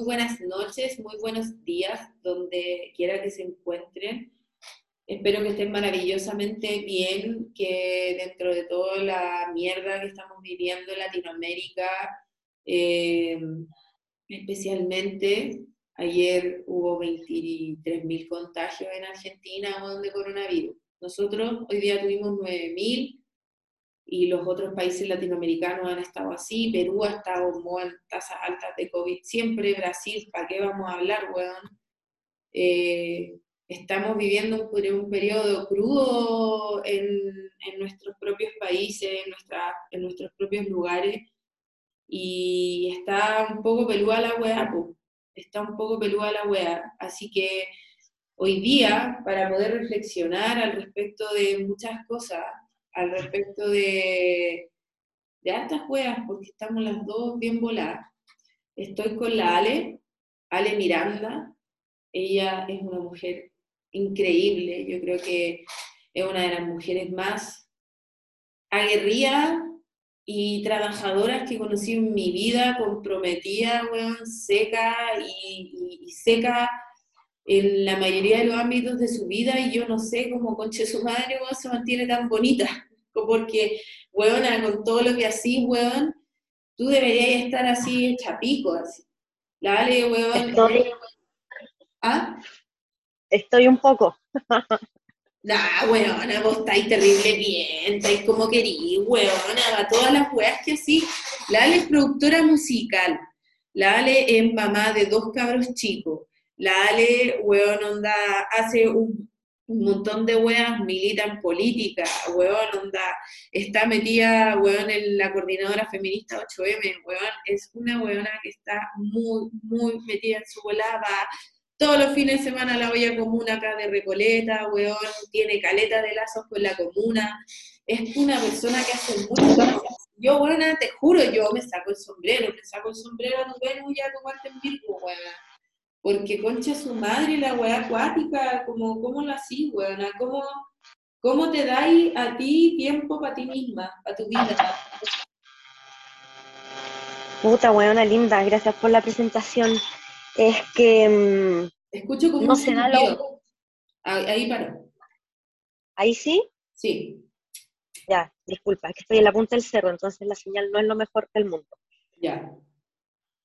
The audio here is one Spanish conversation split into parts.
muy buenas noches, muy buenos días, donde quiera que se encuentren. Espero que estén maravillosamente bien, que dentro de toda la mierda que estamos viviendo en Latinoamérica, eh, especialmente ayer hubo 23.000 contagios en Argentina de coronavirus. Nosotros hoy día tuvimos 9.000 y los otros países latinoamericanos han estado así, Perú ha estado en tasas altas de COVID siempre, Brasil, ¿para qué vamos a hablar, weón? Eh, estamos viviendo un, un periodo crudo en, en, nuestros propios países, en, nuestra, en nuestros propios lugares, y está un poco peluda la weá, está un poco peluda la weá, así que hoy día, para poder reflexionar al respecto de muchas cosas, al respecto de, de altas juegas, porque estamos las dos bien voladas. Estoy con la Ale, Ale Miranda. Ella es una mujer increíble, yo creo que es una de las mujeres más aguerridas y trabajadoras que conocí en mi vida, comprometida, seca y, y, seca en la mayoría de los ámbitos de su vida y yo no sé cómo conche su madre se mantiene tan bonita, porque, weona, con todo lo que así, weón, tú deberías estar así hecha pico, así. Dale, weón. Estoy, ¿Ah? Estoy un poco. Nah, weona, vos estáis terrible bien, estáis como querís, weona, todas las weas que así. La Ale es productora musical, la Ale es mamá de dos cabros chicos, la Ale, weón, onda, hace un, montón de weas, milita en política, weón, onda, está metida, weón, en la coordinadora feminista 8M, weón, es una weona que está muy, muy metida en su volada, todos los fines de semana la olla comuna acá de Recoleta, weón, tiene caleta de lazos con la comuna, es una persona que hace muchas cosas. Yo, weón, te juro, yo me saco el sombrero, me saco el sombrero a Venus y a tomarte en Virgo, porque concha su madre, la weá acuática, como, ¿cómo lo así, weona? ¿Cómo, ¿Cómo te dais a ti tiempo para ti misma, para tu vida? Puta weona linda, gracias por la presentación. Es que. Mm, Escucho como no se da lo... Ahí paró. ¿Ahí sí? Sí. Ya, disculpa, es que estoy en la punta del cerro, entonces la señal no es lo mejor del mundo. Ya.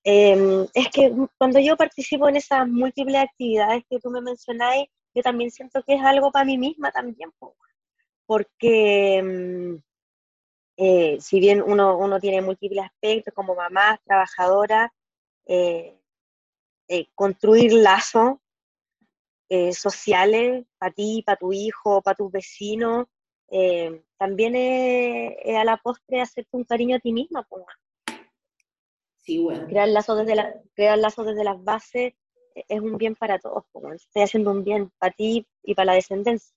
Em, es que cuando yo participo en esas múltiples actividades que tú me mencionáis, yo también siento que es algo para mí misma también, porque em, eh, si bien uno, tiene múltiples aspectos como mamá, trabajadora, eh, eh, construir lazos sociales para ti, para tu hijo, para tus vecinos, también es, a la postre hacerte un cariño a ti misma. Crear lazos desde, la, crear lazos desde las bases es un bien para todos, como estoy haciendo un bien para ti y para la descendencia.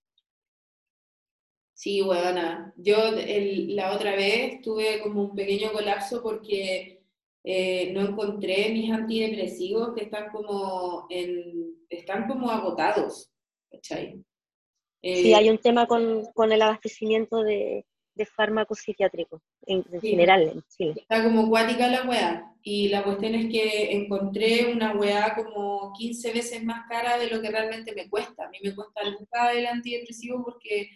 Sí, buena. Yo la otra vez tuve como un pequeño colapso porque eh, no encontré mis antidepresivos que están como en, están como agotados. ¿cachai? sí, hay un tema con, con el abastecimiento de, de fármacos psiquiátricos en, general en Chile. Está como cuática la weá. Y la cuestión es que encontré una weá como 15 veces más cara de lo que realmente me cuesta. A mí me cuesta nunca el antidepresivo porque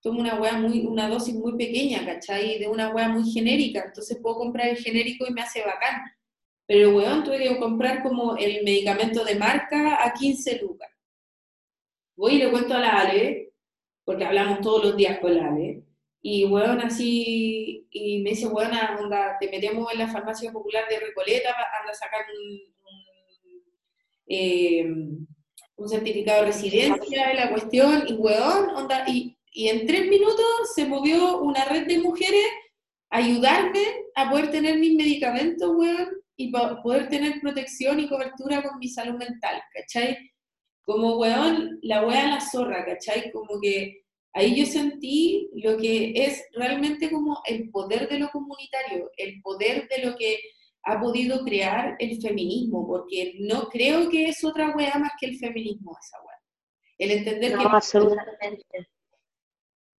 tomo una weá muy, una dosis muy pequeña, ¿cachai? De una weá muy genérica. Entonces puedo comprar el genérico y me hace bacán. Pero el weón tuve que comprar como el medicamento de marca a 15 lucas. Voy y le cuento a la Ale, porque hablamos todos los días con la Ale, y, weón, así, y me dice, weón, anda, te metemos en la farmacia popular de Recoleta, anda a sacar un, eh, un, certificado de residencia de la cuestión, y weón, onda, y, y en tres minutos se movió una red de mujeres a ayudarme a poder tener mis medicamentos, weón, y poder tener protección y cobertura con mi salud mental, ¿cachai? Como, weón, la wea la zorra, ¿cachai? Como que ahí yo sentí lo que es realmente como el poder de lo comunitario, el poder de lo que ha podido crear el feminismo, porque no creo que es otra wea más que el feminismo esa wea. El entender no, que... absolutamente.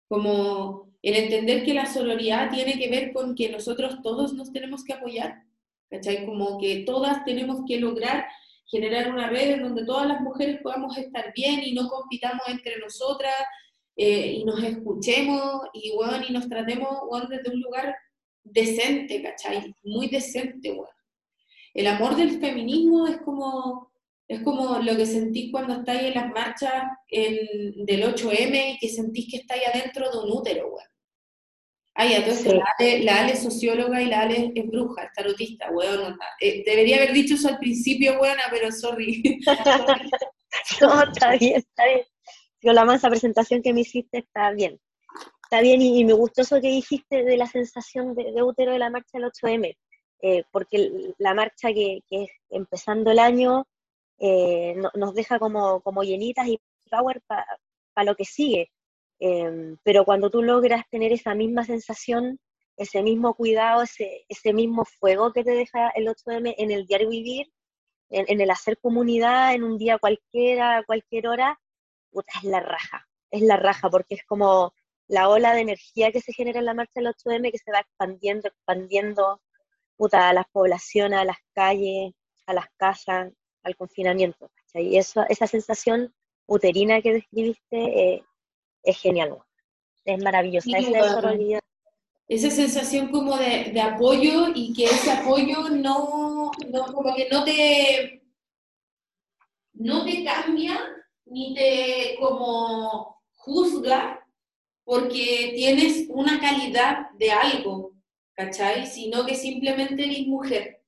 Como el entender que la sororidad tiene que ver con que nosotros todos nos tenemos que apoyar. ¿cachai? Como que todas tenemos que lograr generar una red en donde todas las mujeres podamos estar bien y no compitamos entre nosotras eh, y nos escuchemos y, bueno, y nos tratemos bueno, desde un lugar decente, ¿cachai? Muy decente, bueno. El amor del feminismo es como, es como lo que sentís cuando estáis en las marchas del 8M y que sentís que estáis adentro de un útero, bueno. Ay, entonces la, Ale, la, es socióloga y la Ale es bruja, es tarotista, weón. Eh, debería haber dicho eso al principio, buena, pero sorry. no, está bien, está bien. Yo la mansa presentación que me hiciste está bien. Está bien, y, me gustó eso que dijiste de la sensación de, útero de la marcha del 8M, eh, porque la marcha que, es empezando el año eh, nos deja como, como llenitas y power para lo que sigue Em, pero cuando tú logras tener esa misma sensación, ese mismo cuidado, ese, ese mismo fuego que te deja el 8M en el diario vivir, en, el hacer comunidad, en un día cualquiera, cualquier hora, es la raja, es la raja, porque es como la ola de energía que se genera en la marcha del 8M que se va expandiendo, expandiendo puta, a las poblaciones, a las calles, a las casas, al confinamiento. Y eso, esa sensación uterina que describiste eh, es genial, es maravillosa. esa, sensación como de, apoyo y que ese apoyo no, como que no te, no te cambia ni te como juzga porque tienes una calidad de algo, ¿cachai? Sino que simplemente eres mujer.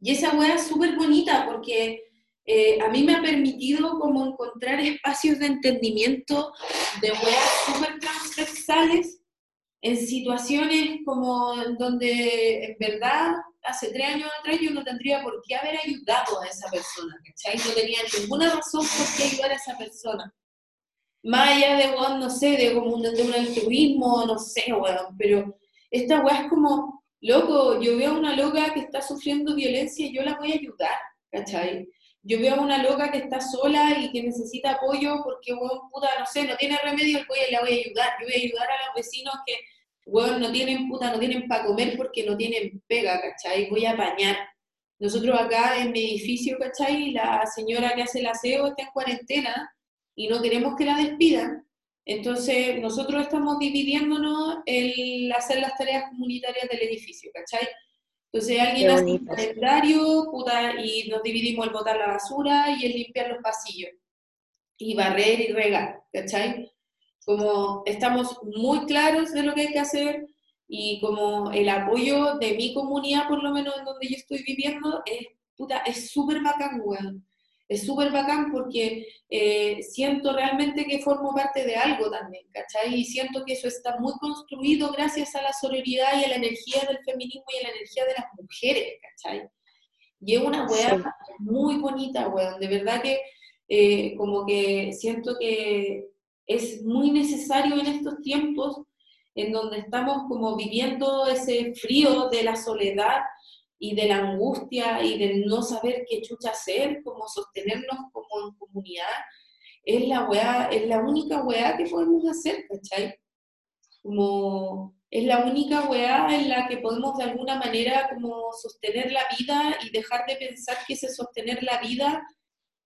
Y esa weá es súper bonita porque eh, a mí me ha permitido como encontrar espacios de entendimiento de weas súper transversales en situaciones como donde en verdad hace tres años atrás yo no tendría por qué haber ayudado a esa persona, ¿cachai? No tenía ninguna razón por qué ayudar a esa persona. Más allá de, bueno, no sé, de como un, de un altruismo, no sé, weón, pero esta weá es como, loco, yo veo a una loca que está sufriendo violencia y yo la voy a ayudar, ¿cachai? yo veo a una loca que está sola y que necesita apoyo porque, bueno, puta, no sé, no tiene remedio, voy a, la voy a ayudar. Yo voy a ayudar a los vecinos que, bueno, no tienen puta, no tienen para comer porque no tienen pega, ¿cachai? Voy a apañar. Nosotros acá en mi edificio, ¿cachai? La señora que hace el aseo está en cuarentena y no queremos que la despidan. Entonces, nosotros estamos dividiéndonos en hacer las tareas comunitarias del edificio, ¿cachai? Entonces alguien hace un calendario y nos dividimos el botar la basura y el limpiar los pasillos. Y barrer y regar, ¿cachai? Como estamos muy claros de lo que hay que hacer y como el apoyo de mi comunidad, por lo menos en donde yo estoy viviendo, es puta, es súper bacán, weón es súper bacán porque eh, siento realmente que formo parte de algo también, ¿cachai? Y siento que eso está muy construido gracias a la solidaridad y a la energía del feminismo y a la energía de las mujeres, ¿cachai? Y es una weá muy bonita, weón, de verdad que eh, como que siento que es muy necesario en estos tiempos en donde estamos como viviendo ese frío de la soledad, y de la angustia y del no saber qué chucha hacer, como sostenernos como en comunidad, es la weá, es la única weá que podemos hacer, ¿cachai? Como es la única weá en la que podemos de alguna manera como sostener la vida y dejar de pensar que ese sostener la vida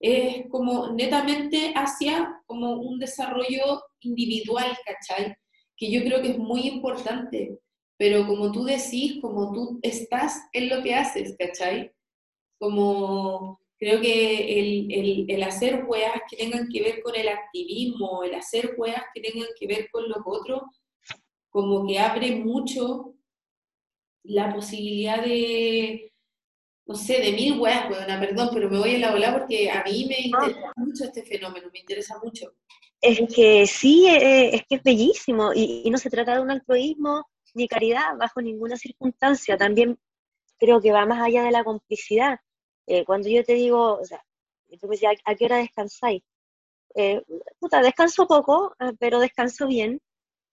es como netamente hacia como un desarrollo individual, ¿cachai? Que yo creo que es muy importante pero como tú decís, como tú estás en lo que haces, ¿cachai? Como creo que el, el, hacer weas que tengan que ver con el activismo, el hacer weas que tengan que ver con los otros, como que abre mucho la posibilidad de, no sé, de mil weas, weona, perdón, pero me voy a la ola porque a mí me ah. interesa mucho este fenómeno, me interesa mucho. Es que sí, eh, es que es bellísimo y, y no se trata de un altruismo ni caridad bajo ninguna circunstancia. También creo que va más allá de la complicidad. Eh, cuando yo te digo, o sea, tú me decías, ¿a qué hora descansáis? Eh, puta, descanso poco, eh, pero descanso bien.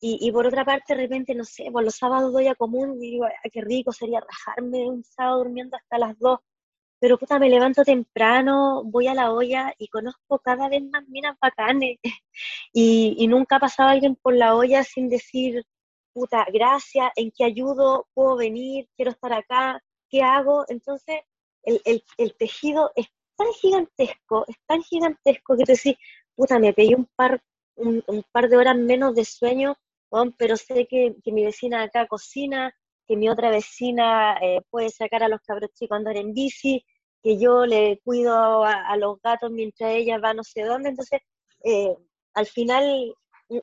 Y, por otra parte, de repente, no sé, por los sábados doy a común y digo, qué rico sería rajarme un sábado durmiendo hasta las dos. Pero puta, me levanto temprano, voy a la olla y conozco cada vez más minas bacanes. y, nunca ha pasado alguien por la olla sin decir, puta, gracias, en qué ayudo, puedo venir, quiero estar acá. ¿qué hago? Entonces, el, tejido es tan gigantesco, es tan gigantesco que te decís, puta, me pegué un par, un, par de horas menos de sueño, pero sé que, mi vecina acá cocina, que mi otra vecina eh, puede sacar a los cabros chicos a andar en bici, que yo le cuido a, los gatos mientras ella va no sé dónde. Entonces, eh, al final, es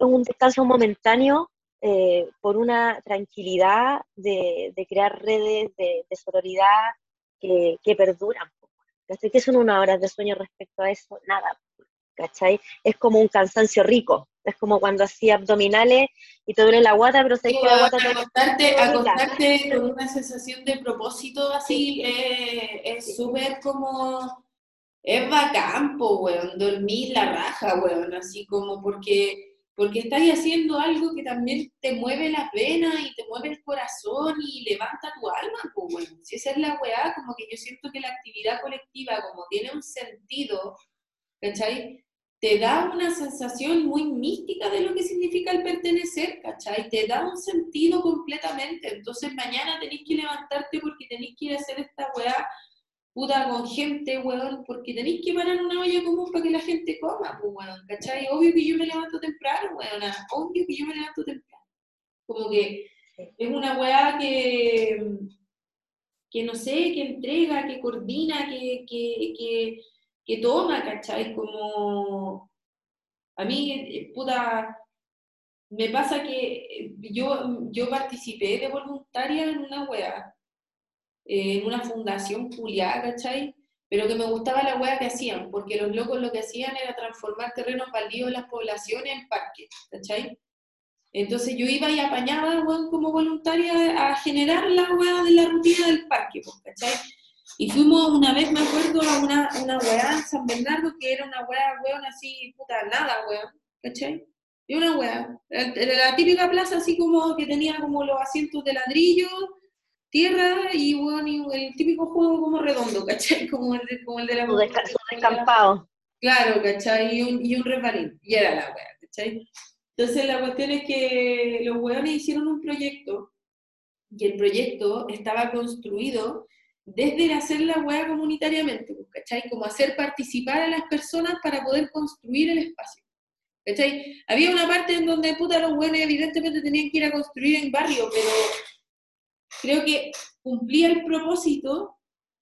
un descanso momentáneo eh, por una tranquilidad de, crear redes de, sororidad que, que perduran. ¿Cachai? son unas horas de sueño respecto a eso? Nada, ¿cachai? Es como un cansancio rico, es como cuando hacía abdominales y te duele la guata, pero sé que la guata te acostarte, acostarte con una sensación de propósito así eh, es súper como es bacán, po, weón, dormir la raja, weón, así como porque porque estás haciendo algo que también te mueve las venas y te mueve el corazón y levanta tu alma, pues bueno, si esa es la weá, como que yo siento que la actividad colectiva, como tiene un sentido, ¿cachai? Te da una sensación muy mística de lo que significa el pertenecer, ¿cachai? Te da un sentido completamente, entonces mañana tenéis que levantarte porque tenéis que ir a hacer esta weá puta, con gente, weón, porque tenéis que parar una olla común para que la gente coma, pues, weón, ¿cachai? Obvio que yo me levanto temprano, weón, obvio que yo me levanto temprano. Como que es una weá que, que no sé, que entrega, que coordina, que, que, que, que toma, ¿cachai? Como a mí, eh, puta, me pasa que yo, yo participé de voluntaria en una weá en una fundación culiada, ¿cachai? Pero que me gustaba la hueá que hacían, porque los locos lo que hacían era transformar terrenos baldíos de las poblaciones en parques, ¿cachai? Entonces yo iba y apañaba, como voluntaria a generar la hueá de la rutina del parque, pues, ¿cachai? Y fuimos una vez, me acuerdo, a una, una weá en San Bernardo, que era una weá, weón, así, puta, nada, weón, ¿cachai? Y una weá, era la típica plaza así como que tenía como los asientos de ladrillo, tierra y, bueno, el típico juego como redondo, ¿cachai? Como el de, como el de la... Descampado. Claro, ¿cachai? Y un, y un resbalín. Y era la wea, ¿cachai? Entonces la cuestión es que los weones hicieron un proyecto y el proyecto estaba construido desde hacer la wea comunitariamente, pues, ¿cachai? Como hacer participar a las personas para poder construir el espacio. ¿Cachai? Había una parte en donde puta los weones evidentemente tenían que ir a construir en barrio, pero creo que cumplía el propósito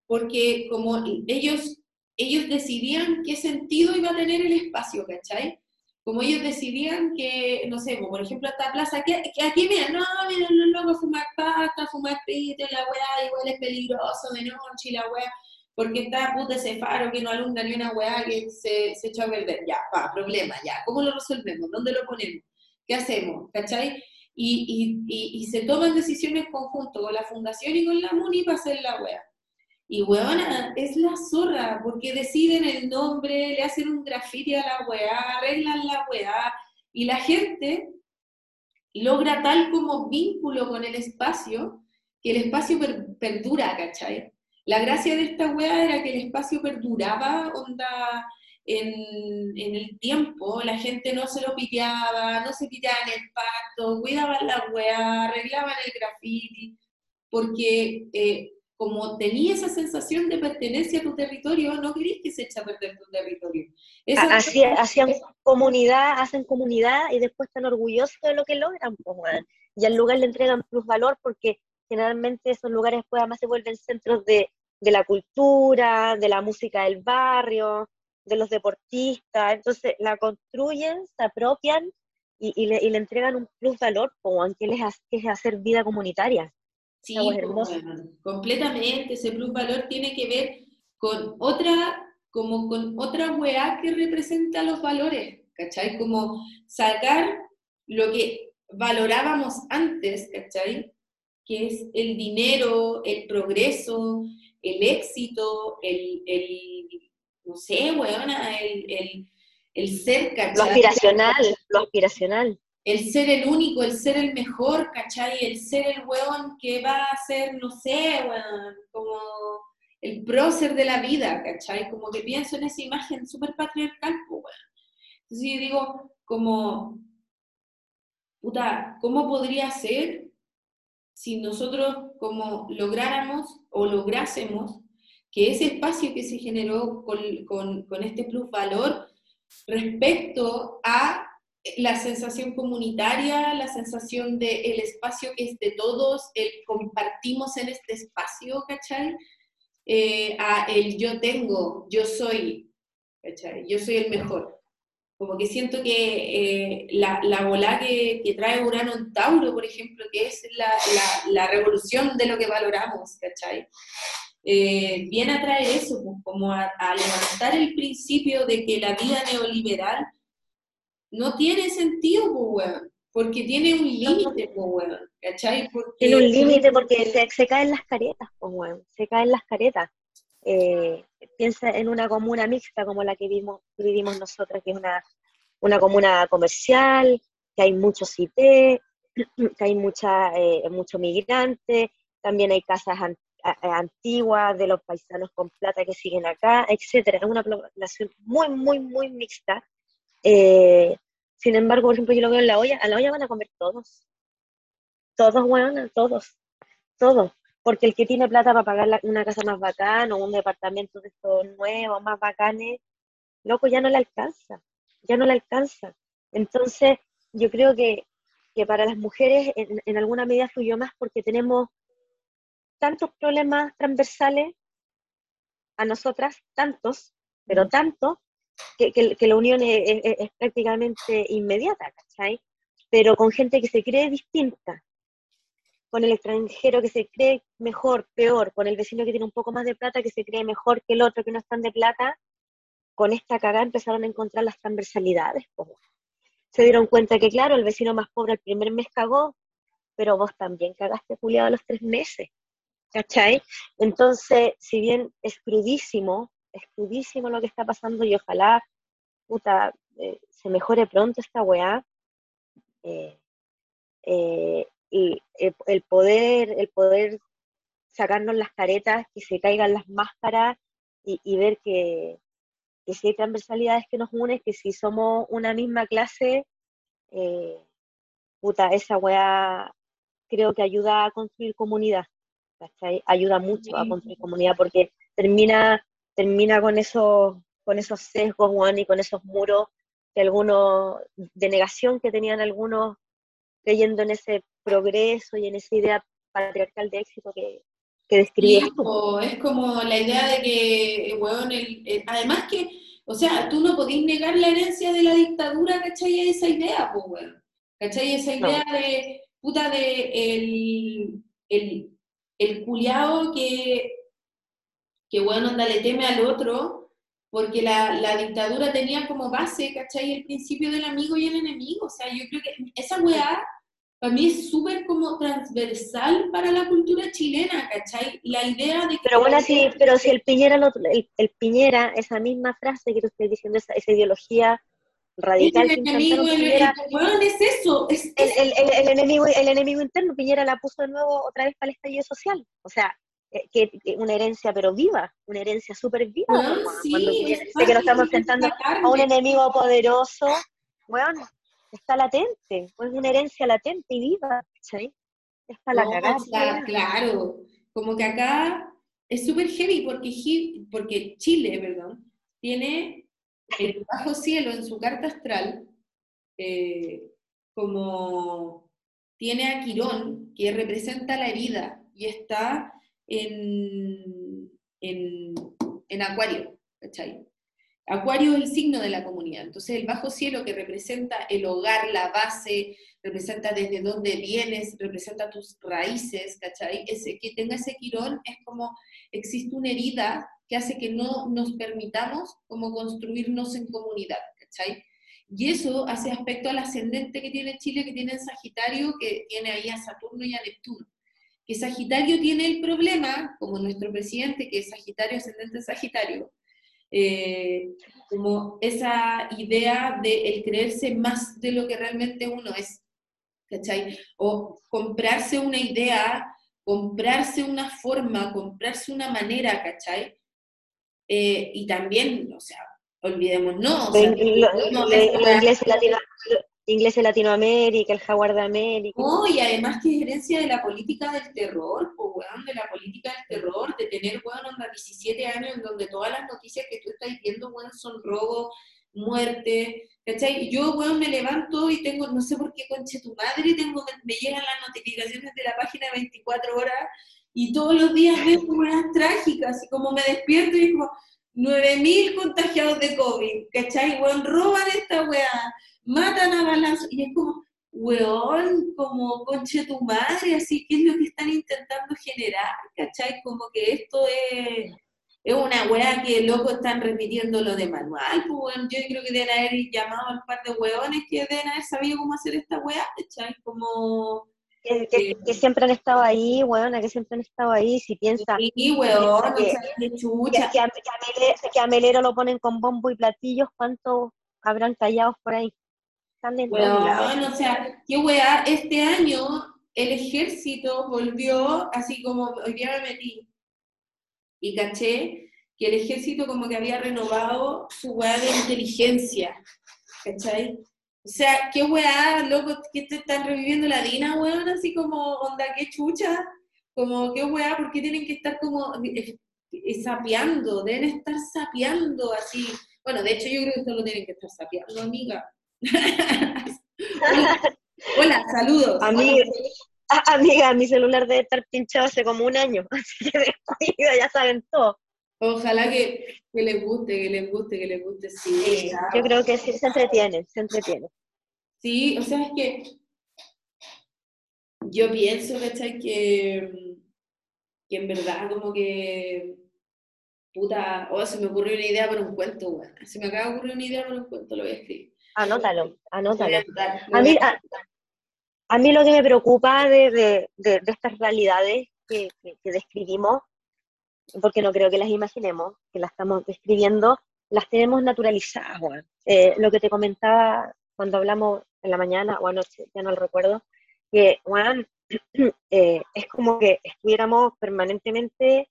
porque como ellos, ellos decidían qué sentido iba a tener el espacio, ¿cachai? Como ellos decidían que, no sé, por ejemplo, esta plaza, que, aquí miren, no, miren los locos fumar pasta, fumar pito, la weá, igual es peligroso de noche y la weá, porque está puta ese faro que no alumbra ni una weá que se, se echa a perder. Ya, pa, problema, ya, ¿cómo lo resolvemos? ¿Dónde lo ponemos? ¿Qué hacemos? ¿Cachai? y, y, y, se toman decisiones conjunto con la fundación y con la MUNI para hacer la wea. Y weona, es la zorra, porque deciden el nombre, le hacen un grafiti a la weá, arreglan la weá, y la gente logra tal como vínculo con el espacio, que el espacio perdura, ¿cachai? La gracia de esta weá era que el espacio perduraba, onda, en, el tiempo, la gente no se lo piteaba, no se piteaba en el pacto, cuidaban la weá, arreglaban el graffiti, porque eh, como tenía esa sensación de pertenencia a tu territorio, no querías que se eche a perder tu territorio. Así, hacían comunidad, hacen comunidad y después están orgullosos de lo que logran, pues, y al lugar le entregan plus valor porque generalmente esos lugares pues además se vuelven centros de, de la cultura, de la música del barrio, de los deportistas, entonces la construyen, se apropian y, le, entregan un plus valor, como aunque les es hacer vida comunitaria. Sí, completamente, ese plus valor tiene que ver con otra, como con otra weá que representa los valores, ¿cachai? Como sacar lo que valorábamos antes, ¿cachai? Que es el dinero, el progreso, el éxito, el, el no sé, weona, el, el, ser, ¿cachai? Lo aspiracional, lo aspiracional. El ser el único, el ser el mejor, ¿cachai? El ser el weón que va a ser, no sé, weón, como el prócer de la vida, ¿cachai? Como que pienso en esa imagen súper patriarcal, weón. Entonces yo digo, como, puta, ¿cómo podría ser si nosotros como lográramos o lográsemos que ese espacio que se generó con, con, este plus valor respecto a la sensación comunitaria, la sensación de el espacio que es de todos, el compartimos en este espacio, ¿cachai? Eh, a el yo tengo, yo soy, ¿cachai? Yo soy el mejor. Como que siento que eh, la, la bola que, que, trae Urano en Tauro, por ejemplo, que es la, la, la revolución de lo que valoramos, ¿cachai? Eh, viene a traer eso, pues, como a, levantar el principio de que la vida neoliberal no tiene sentido, pues, porque tiene un límite, pues, ¿cachai? tiene un límite porque se, se, caen las caretas, pues, se caen las caretas. Eh, piensa en una comuna mixta como la que vivimos, vivimos nosotros, que es una, una comuna comercial, que hay muchos IT, que hay mucha, eh, mucho migrante, también hay casas antiguas de los paisanos con plata que siguen acá, etcétera. Es una población muy, muy, muy mixta. Eh, sin embargo, por ejemplo, yo lo veo en la olla, a la olla van a comer todos. Todos, bueno, todos, todos porque el que tiene plata para pagar una casa más bacana o un departamento de estos nuevos, más bacanes, loco, ya no le alcanza, ya no le alcanza. Entonces, yo creo que, para las mujeres en, alguna medida fluyó más porque tenemos tantos problemas transversales a nosotras, tantos, pero tantos, que, que, la unión es, es, prácticamente inmediata, ¿cachai? Pero con gente que se cree distinta, con el extranjero que se cree mejor, peor, con el vecino que tiene un poco más de plata que se cree mejor que el otro que no están de plata, con esta cagada empezaron a encontrar las transversalidades. Se dieron cuenta que, claro, el vecino más pobre el primer mes cagó, pero vos también cagaste culiado a los tres meses. ¿Cachai? Entonces, si bien es crudísimo, es crudísimo lo que está pasando y ojalá, puta, eh, se mejore pronto esta weá, eh, eh, y el, poder, el poder sacarnos las caretas, que se caigan las máscaras y, ver que, si hay transversalidades que nos unen, que si somos una misma clase, puta, esa weá creo que ayuda a construir comunidad, Ayuda mucho a construir comunidad porque termina, termina con esos, con esos sesgos, Juan, y con esos muros de algunos, de negación que tenían algunos creyendo en ese progreso y en esa idea patriarcal de éxito que, que describes. es como la idea de que, bueno, el, además que, o sea, tú no podés negar la herencia de la dictadura, ¿cachai? Esa idea, pues, bueno, ¿cachai? Esa idea de, puta, de el, el, el culiao que, que, bueno, anda, le teme al otro, porque la, la, dictadura tenía como base, ¿cachai? El principio del amigo y el enemigo, o sea, yo creo que esa weá para mí es súper como transversal para la cultura chilena, ¿cachai? La idea de que... Pero bueno, sí, pero si el Piñera, el, Piñera, esa misma frase que tú estás diciendo, esa, esa ideología radical... El enemigo, el, Piñera, es eso, es, el, el, enemigo, el enemigo interno, Piñera la puso de nuevo otra vez para el estallido social, o sea, que, una herencia pero viva, una herencia súper viva, bueno, sí, cuando que nos estamos enfrentando a un enemigo poderoso, bueno, está latente, es una herencia latente y viva, ¿sí? Es para la cagada. Claro, como que acá es súper heavy porque, porque Chile, perdón, tiene el bajo cielo en su carta astral, eh, como tiene a Quirón, que representa la herida y está en, en, en Acuario, ¿cachai? Acuario es el signo de la comunidad, entonces el bajo cielo que representa el hogar, la base, representa desde dónde vienes, representa tus raíces, ¿cachai? Ese, que tenga ese quirón es como existe una herida que hace que no nos permitamos como construirnos en comunidad, ¿cachai? Y eso hace aspecto al ascendente que tiene Chile, que tiene Sagitario, que tiene ahí a Saturno y a Neptuno. Que Sagitario tiene el problema, como nuestro presidente, que es Sagitario, ascendente Sagitario, eh, como esa idea de el creerse más de lo que realmente uno es, ¿cachai? O comprarse una idea, comprarse una forma, comprarse una manera, ¿cachai? Eh, y también, o sea, olvidemos, no. los, ingleses inglés de Latinoamérica, el jaguar de América. No, y además que es herencia de la política del terror, pues, weón, de la política del terror, de tener, weón, onda 17 años en donde todas las noticias que tú estás viendo, weón, son robo, muerte, ¿cachai? Yo, weón, me levanto y tengo, no sé por qué, conche tu madre, tengo, me, llegan las notificaciones de la página 24 horas y todos los días veo weas trágicas, y como me despierto y como, 9.000 contagiados de COVID, ¿cachai? Weón, roban esta weá, matan a balazo, y es como, weón, como conche tu madre, así, ¿qué es lo que están intentando generar? ¿Cachai? Como que esto es, es una weá que loco están repitiendo lo de manual, pues yo creo que deben haber llamado a un par de weones que deben haber sabido cómo hacer esta weá, ¿cachai? Como... Que, siempre han estado ahí, weón, que siempre han estado ahí, si piensa... Sí, weón, que, chucha. Que, que, a Melero lo ponen con bombo y platillos, ¿cuántos habrán callados por ahí? Bueno, o sea, qué weá, este año el ejército volvió, así como hoy día me metí, y caché que el ejército como que había renovado su weá de inteligencia, ¿cachai? O sea, qué weá, loco, que te están reviviendo la Dina, weón, así como, onda, qué chucha, como, qué weá, ¿por qué tienen que estar como eh, eh? Deben estar sapeando así. Bueno, de hecho yo creo que esto lo tienen que estar sapeando, amiga. hola, saludos. Amiga, amiga, mi celular debe estar pinchado hace como un año, así que ya saben todo. Ojalá que, que, les guste, que les guste, que les guste, sí. yo creo que sí, se entretiene, se entretiene. Sí, o sea, es que yo pienso, ¿cachai? Que, que en verdad como que puta, oh, se me ocurrió una idea para un cuento, bueno. Se me acaba de ocurrir una idea para un cuento, lo voy a escribir. Anótalo, anótalo. A mí, a, mí lo que me preocupa de, estas realidades que, describimos, porque no creo que las imaginemos, que las estamos describiendo, las tenemos naturalizadas, eh, lo que te comentaba cuando hablamos en la mañana o anoche, ya no lo recuerdo, que, Juan, eh, es como que estuviéramos permanentemente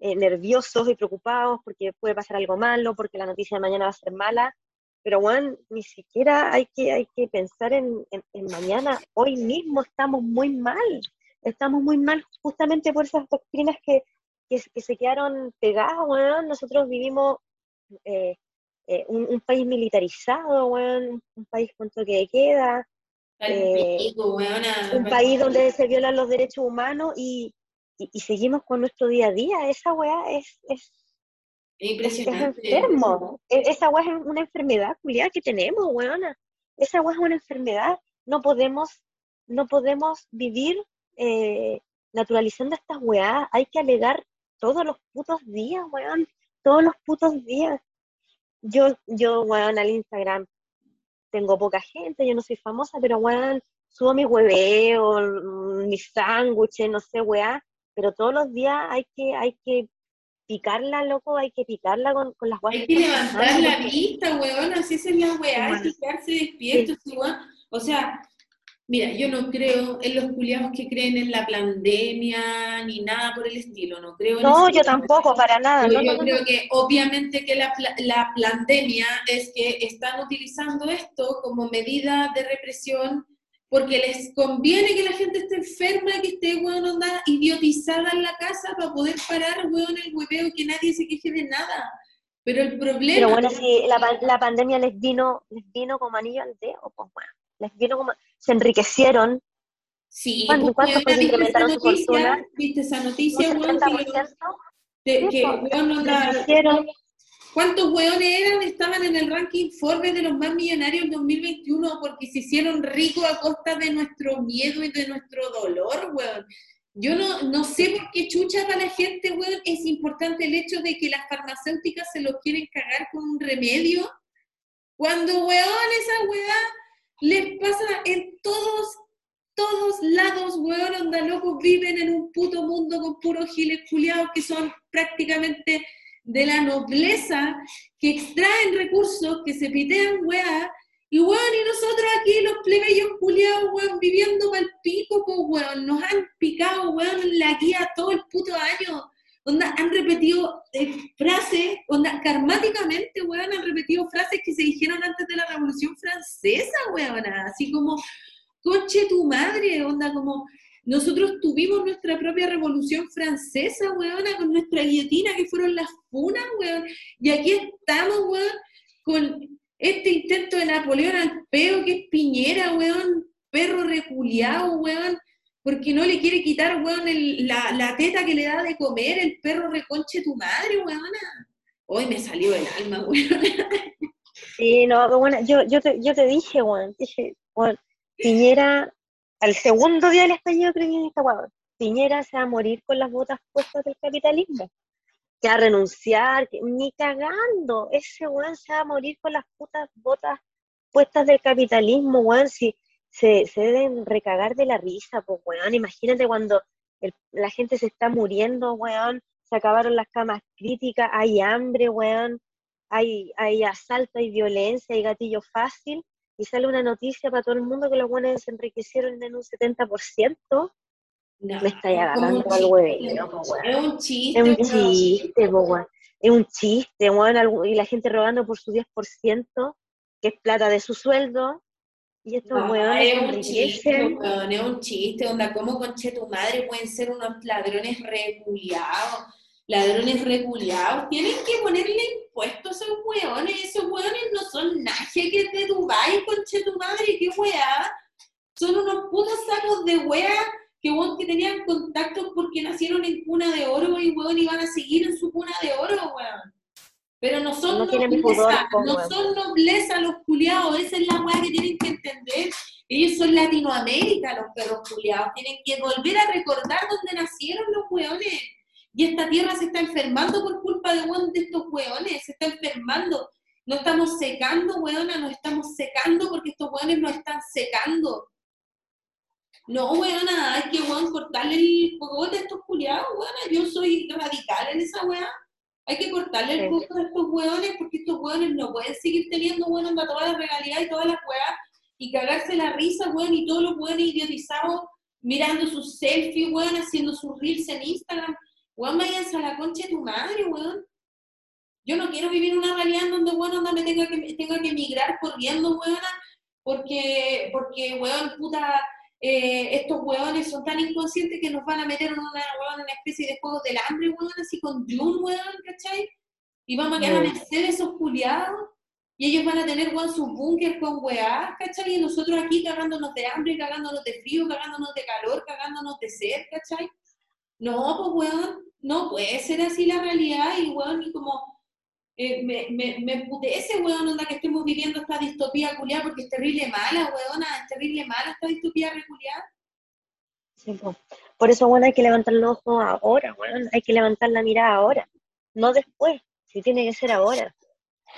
eh, nerviosos y preocupados porque puede pasar algo malo, porque la noticia de mañana va a ser mala, pero bueno, ni siquiera hay que, hay que pensar en, mañana, hoy mismo estamos muy mal, estamos muy mal justamente por esas doctrinas que, que, se quedaron pegadas, bueno, nosotros vivimos eh, eh, un, país militarizado, bueno, un país con toque de queda, eh, un país donde se violan los derechos humanos y, y, seguimos con nuestro día a día, esa weá es, es Impresionante. Es enfermo. E, esa agua es una enfermedad, Julián, que tenemos, weona. Esa agua es una enfermedad. No podemos, no podemos vivir eh, naturalizando estas weas. Hay que alegar todos los putos días, weón. Todos los putos días. Yo, yo, weón, al Instagram tengo poca gente, yo no soy famosa, pero weón, subo mi hueveo, mis sándwiches, no sé, weá, pero todos los días hay que, hay que picarla, loco, hay que picarla con, con las guayas. Hay que levantar la vista, weón, así es la weá, hay que quedarse despierto, O sea, mira, yo no creo en los culiados que creen en la pandemia ni nada por el estilo, no creo No, yo tampoco, para nada. yo creo que obviamente que la, la pandemia es que están utilizando esto como medida de represión porque les conviene que la gente esté enferma, que esté, weón, onda idiotizada en la casa para poder parar, weón, el hueveo y que nadie se queje de nada. Pero el problema... Pero bueno, si la, la, pandemia les vino, les vino como anillo al dedo, pues bueno, les vino como... Se enriquecieron. Sí, ¿cuánto, cuánto pues, incrementaron su fortuna? ¿Viste esa noticia, weón? Que, que, weón, onda, ¿Cuántos hueones eran? Estaban en el ranking Forbes de los más millonarios en 2021 porque se hicieron ricos a costa de nuestro miedo y de nuestro dolor, weón. Yo no, no sé por qué chucha para la gente, weón, es importante el hecho de que las farmacéuticas se los quieren cagar con un remedio. Cuando, weón, esa weá les pasa en todos, todos lados, weón, onda locos, viven en un puto mundo con puros giles culiados que son prácticamente de la nobleza que extraen recursos, que se pitean, weá, y weón, y nosotros aquí los plebeyos culiados, weón, viviendo mal pico, weón, nos han picado, weón, la guía todo el puto año. Onda, han repetido eh, frases, onda, karmáticamente, weón, han repetido frases que se dijeron antes de la Revolución Francesa, weón, así como, coche tu madre, onda, como, nosotros tuvimos nuestra propia revolución francesa, weón, con nuestra guillotina, que fueron las funas, weón, y aquí estamos, weón, con este intento de Napoleón al peo, que es Piñera, weón, perro reculiado, weón, porque no le quiere quitar, weón, la, la, teta que le da de comer, el perro reconche tu madre, weón. Hoy me salió el alma, weón. Sí, no, bueno, yo, yo, te, yo te dije, weón, dije, weón, Piñera, al segundo día del estallido que esta weón, Piñera se va a morir con las botas puestas del capitalismo. Que a renunciar, ni cagando, ese weón se va a morir con las putas botas puestas del capitalismo, weón, si se, deben recagar de la risa, pues, weón. Imagínate cuando la gente se está muriendo, weón, se acabaron las camas críticas, hay hambre, weón, hay, hay asalto, hay violencia, hay gatillo fácil, y sale una noticia para todo el mundo que los buenos se enriquecieron en un 70%. No, me está agarrando al huevo, pues, Es un chiste. Es un chiste, weón. Es un chiste, weón, y la gente rogando por su 10%, que es plata de su sueldo, y estos es un chiste, es un chiste, onda, ¿cómo conche tu madre pueden ser unos ladrones reculiados? Ladrones reculiados, tienen que ponerle impuestos a esos weones, esos weones no son nadie que es de Dubai, conche tu madre, qué weá. Son unos putos sacos de weá que que tenían contactos porque nacieron en cuna de oro y weón iban a seguir en su cuna de oro, weón. Pero no son nobleza, no son nobleza los culiados, esa es la weá que tienen que entender. Ellos son Latinoamérica, los perros culiados, tienen que volver a recordar dónde nacieron los weones. Y esta tierra se está enfermando por culpa de, de estos weones, se está enfermando. No estamos secando, weona, nos estamos secando porque estos weones nos están secando. No, weona, hay que weón, cortarle el cogote a estos culiados, weona. Yo soy radical en esa weá hay que cortarle el gusto a estos hueones porque estos hueones no pueden seguir teniendo, bueno, todas las regalías y todas las huevas y cagarse la risa, weón, y todos los hueones idiotizados mirando sus selfies, weón, haciendo sus reels en Instagram. Weón, váyanse a la concha de tu madre, weón. Yo no quiero vivir una realidad en donde, weón, donde me tenga que, tenga que emigrar corriendo, weón, porque, porque, weón, puta, eh, estos hueones son tan inconscientes que nos van a meter en una, una especie de juego del hambre, weón, así con Dune, weón, ¿cachai? Y vamos a quedar a merced de esos culiados, y ellos van a tener, weón, sus búnker con weá, ¿cachai? Y nosotros aquí cagándonos de hambre, cagándonos de frío, cagándonos de calor, cagándonos de sed, ¿cachai? No, pues, weón, no puede ser así la realidad, y weón, y como eh, me, me, me emputece, weón, onda que estemos viviendo esta distopía culiada porque es terrible mala, weona, es terrible mala esta distopía reculiada. Sí, Por eso, bueno, hay que levantar los ojos ahora, weón, hay que levantar la mirada ahora, no después, si tiene que ser ahora.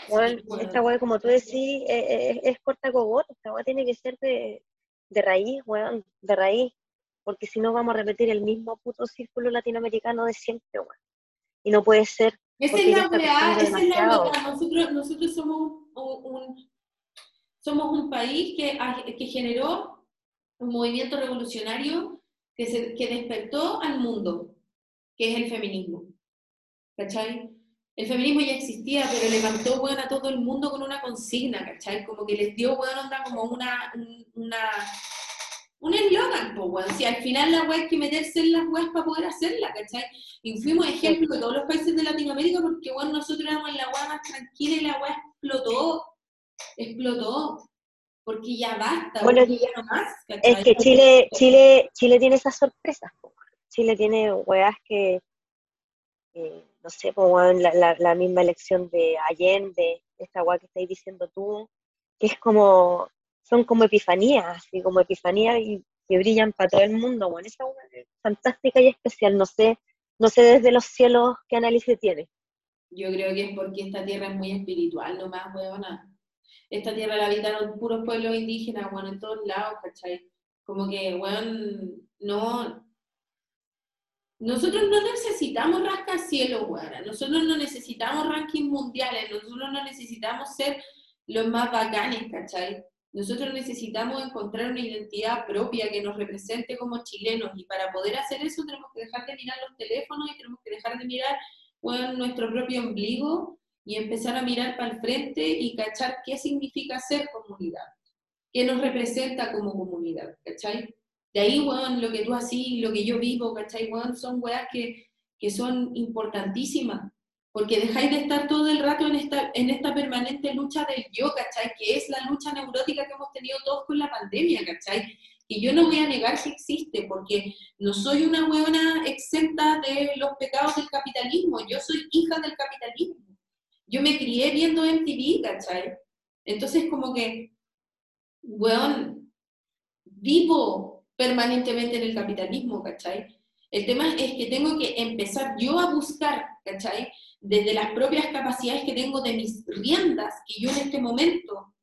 Weón, esta weón, como tú decís, eh, eh, es, corta cogote, esta weón tiene que ser de, de raíz, weón, de raíz, porque si no vamos a repetir el mismo puto círculo latinoamericano de siempre, weón. Y no puede ser, esa es la weá, esa es la weá. Nosotros, nosotros somos un, somos un país que, que generó un movimiento revolucionario que, se, que despertó al mundo, que es el feminismo. ¿Cachai? El feminismo ya existía, pero levantó, weón, a todo el mundo con una consigna, ¿cachai? Como que les dio, weón, onda como una, una un eslogan, pues, weón. Si al final la weá hay que meterse en las weas para poder hacerla, ¿cachai? Y fuimos ejemplo de todos los países de Latinoamérica porque, bueno, nosotros éramos la weá más tranquila y la weá explotó. Explotó. Porque ya basta, bueno, ya no más, Es que Chile, Chile, Chile tiene esas sorpresas, Chile tiene weas que, no sé, pues, la, la, misma elección de Allende, esta weá que estáis diciendo tú, que es como son como epifanías, así como epifanías y que brillan para todo el mundo. Bueno, esa es fantástica y especial. No sé, no sé desde los cielos qué análisis tiene. Yo creo que es porque esta tierra es muy espiritual, no más, huevona. Esta tierra la habitaron puros pueblos indígenas, bueno, en todos lados, ¿cachai? Como que, weón, no. Nosotros no necesitamos rascacielos, weón. Nosotros no necesitamos rankings mundiales. Nosotros no necesitamos ser los más bacanes, ¿cachai? Nosotros necesitamos encontrar una identidad propia que nos represente como chilenos y para poder hacer eso tenemos que dejar de mirar los teléfonos y tenemos que dejar de mirar nuestro propio ombligo y empezar a mirar para el frente y cachar qué significa ser comunidad, qué nos representa como comunidad, ¿cachai? De ahí, bueno, lo que tú así, lo que yo vivo, ¿cachai? Bueno, son weas que, que son importantísimas porque dejáis de estar todo el rato en esta, en esta permanente lucha del yo, ¿cachai? Que es la lucha neurótica que hemos tenido todos con la pandemia, ¿cachai? Y yo no voy a negar que existe, porque no soy una huevona exenta de los pecados del capitalismo, yo soy hija del capitalismo. Yo me crié viendo MTV, ¿cachai? Entonces como que, weón, vivo permanentemente en el capitalismo, ¿cachai? El tema es que tengo que empezar yo a buscar, ¿cachai? Desde las propias capacidades que tengo de mis riendas, que yo en este momento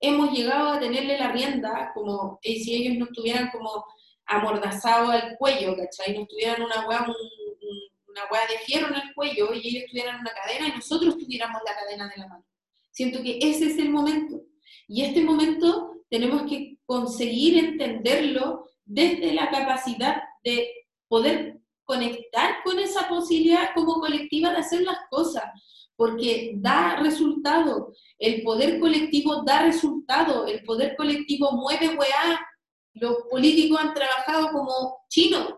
hemos llegado a tenerle la rienda, como eh, si ellos no estuvieran como amordazados al cuello, ¿cachai? No estuvieran una hueá, una de fierro en el cuello y ellos tuvieran una cadena y nosotros tuviéramos la cadena de la mano. Siento que ese es el momento. Y este momento tenemos que conseguir entenderlo desde la capacidad de poder conectar con esa posibilidad como colectiva de hacer las cosas, porque da resultado. El poder colectivo da resultado, el poder colectivo mueve weá. Los políticos han trabajado como chinos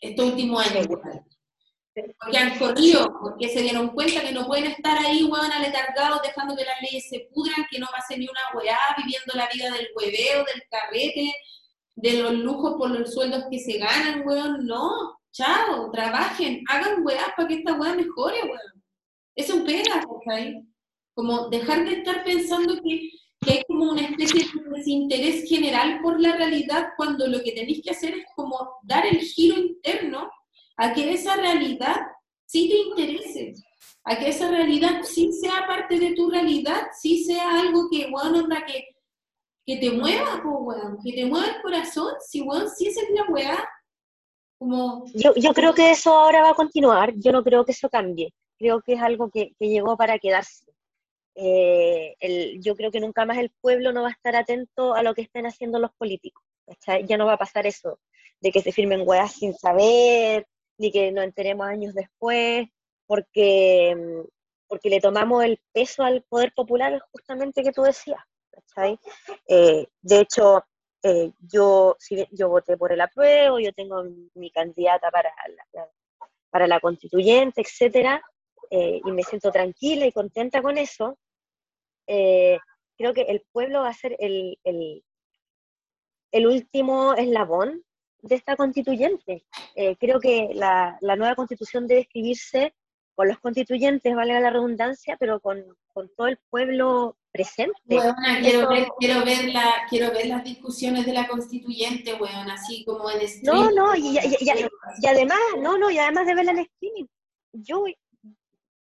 estos últimos años, porque han corrido, porque se dieron cuenta que no pueden estar ahí, weón, aletargados, dejando que las leyes se pudran, que no pase ni una weá, viviendo la vida del hueveo, del carrete, de los lujos por los sueldos que se ganan, weón, no. Chao, trabajen, hagan weá para que esta weá mejore, weón. Es un pega, ¿ok? Como dejar de estar pensando que, que hay como una especie de desinterés general por la realidad cuando lo que tenéis que hacer es como dar el giro interno a que esa realidad sí te interese, a que esa realidad sí sea parte de tu realidad, sí sea algo que, bueno, onda, que que te mueva, weón, que te mueva el corazón, si weón, si esa es la weá, como... Yo, yo creo que eso ahora va a continuar, yo no creo que eso cambie, creo que es algo que, que llegó para quedarse. Eh, el, yo creo que nunca más el pueblo no va a estar atento a lo que estén haciendo los políticos, ya no va a pasar eso, de que se firmen weas sin saber, ni que nos enteremos años después, porque, porque le tomamos el peso al poder popular justamente que tú decías. Eh, de hecho, eh, yo, yo voté por el apruebo, yo tengo mi candidata para la, para la constituyente, etcétera, eh, y me siento tranquila y contenta con eso. creo que el pueblo va a ser el, el, el último eslabón de esta constituyente. creo que la, la, nueva constitución debe escribirse con los constituyentes, valga la redundancia, pero con, con todo el pueblo presente. quiero, ver, quiero, ver la, quiero ver las discusiones de la constituyente, weón, así como en streaming. No, no, y, y, además, no, no, y además de verla en streaming, yo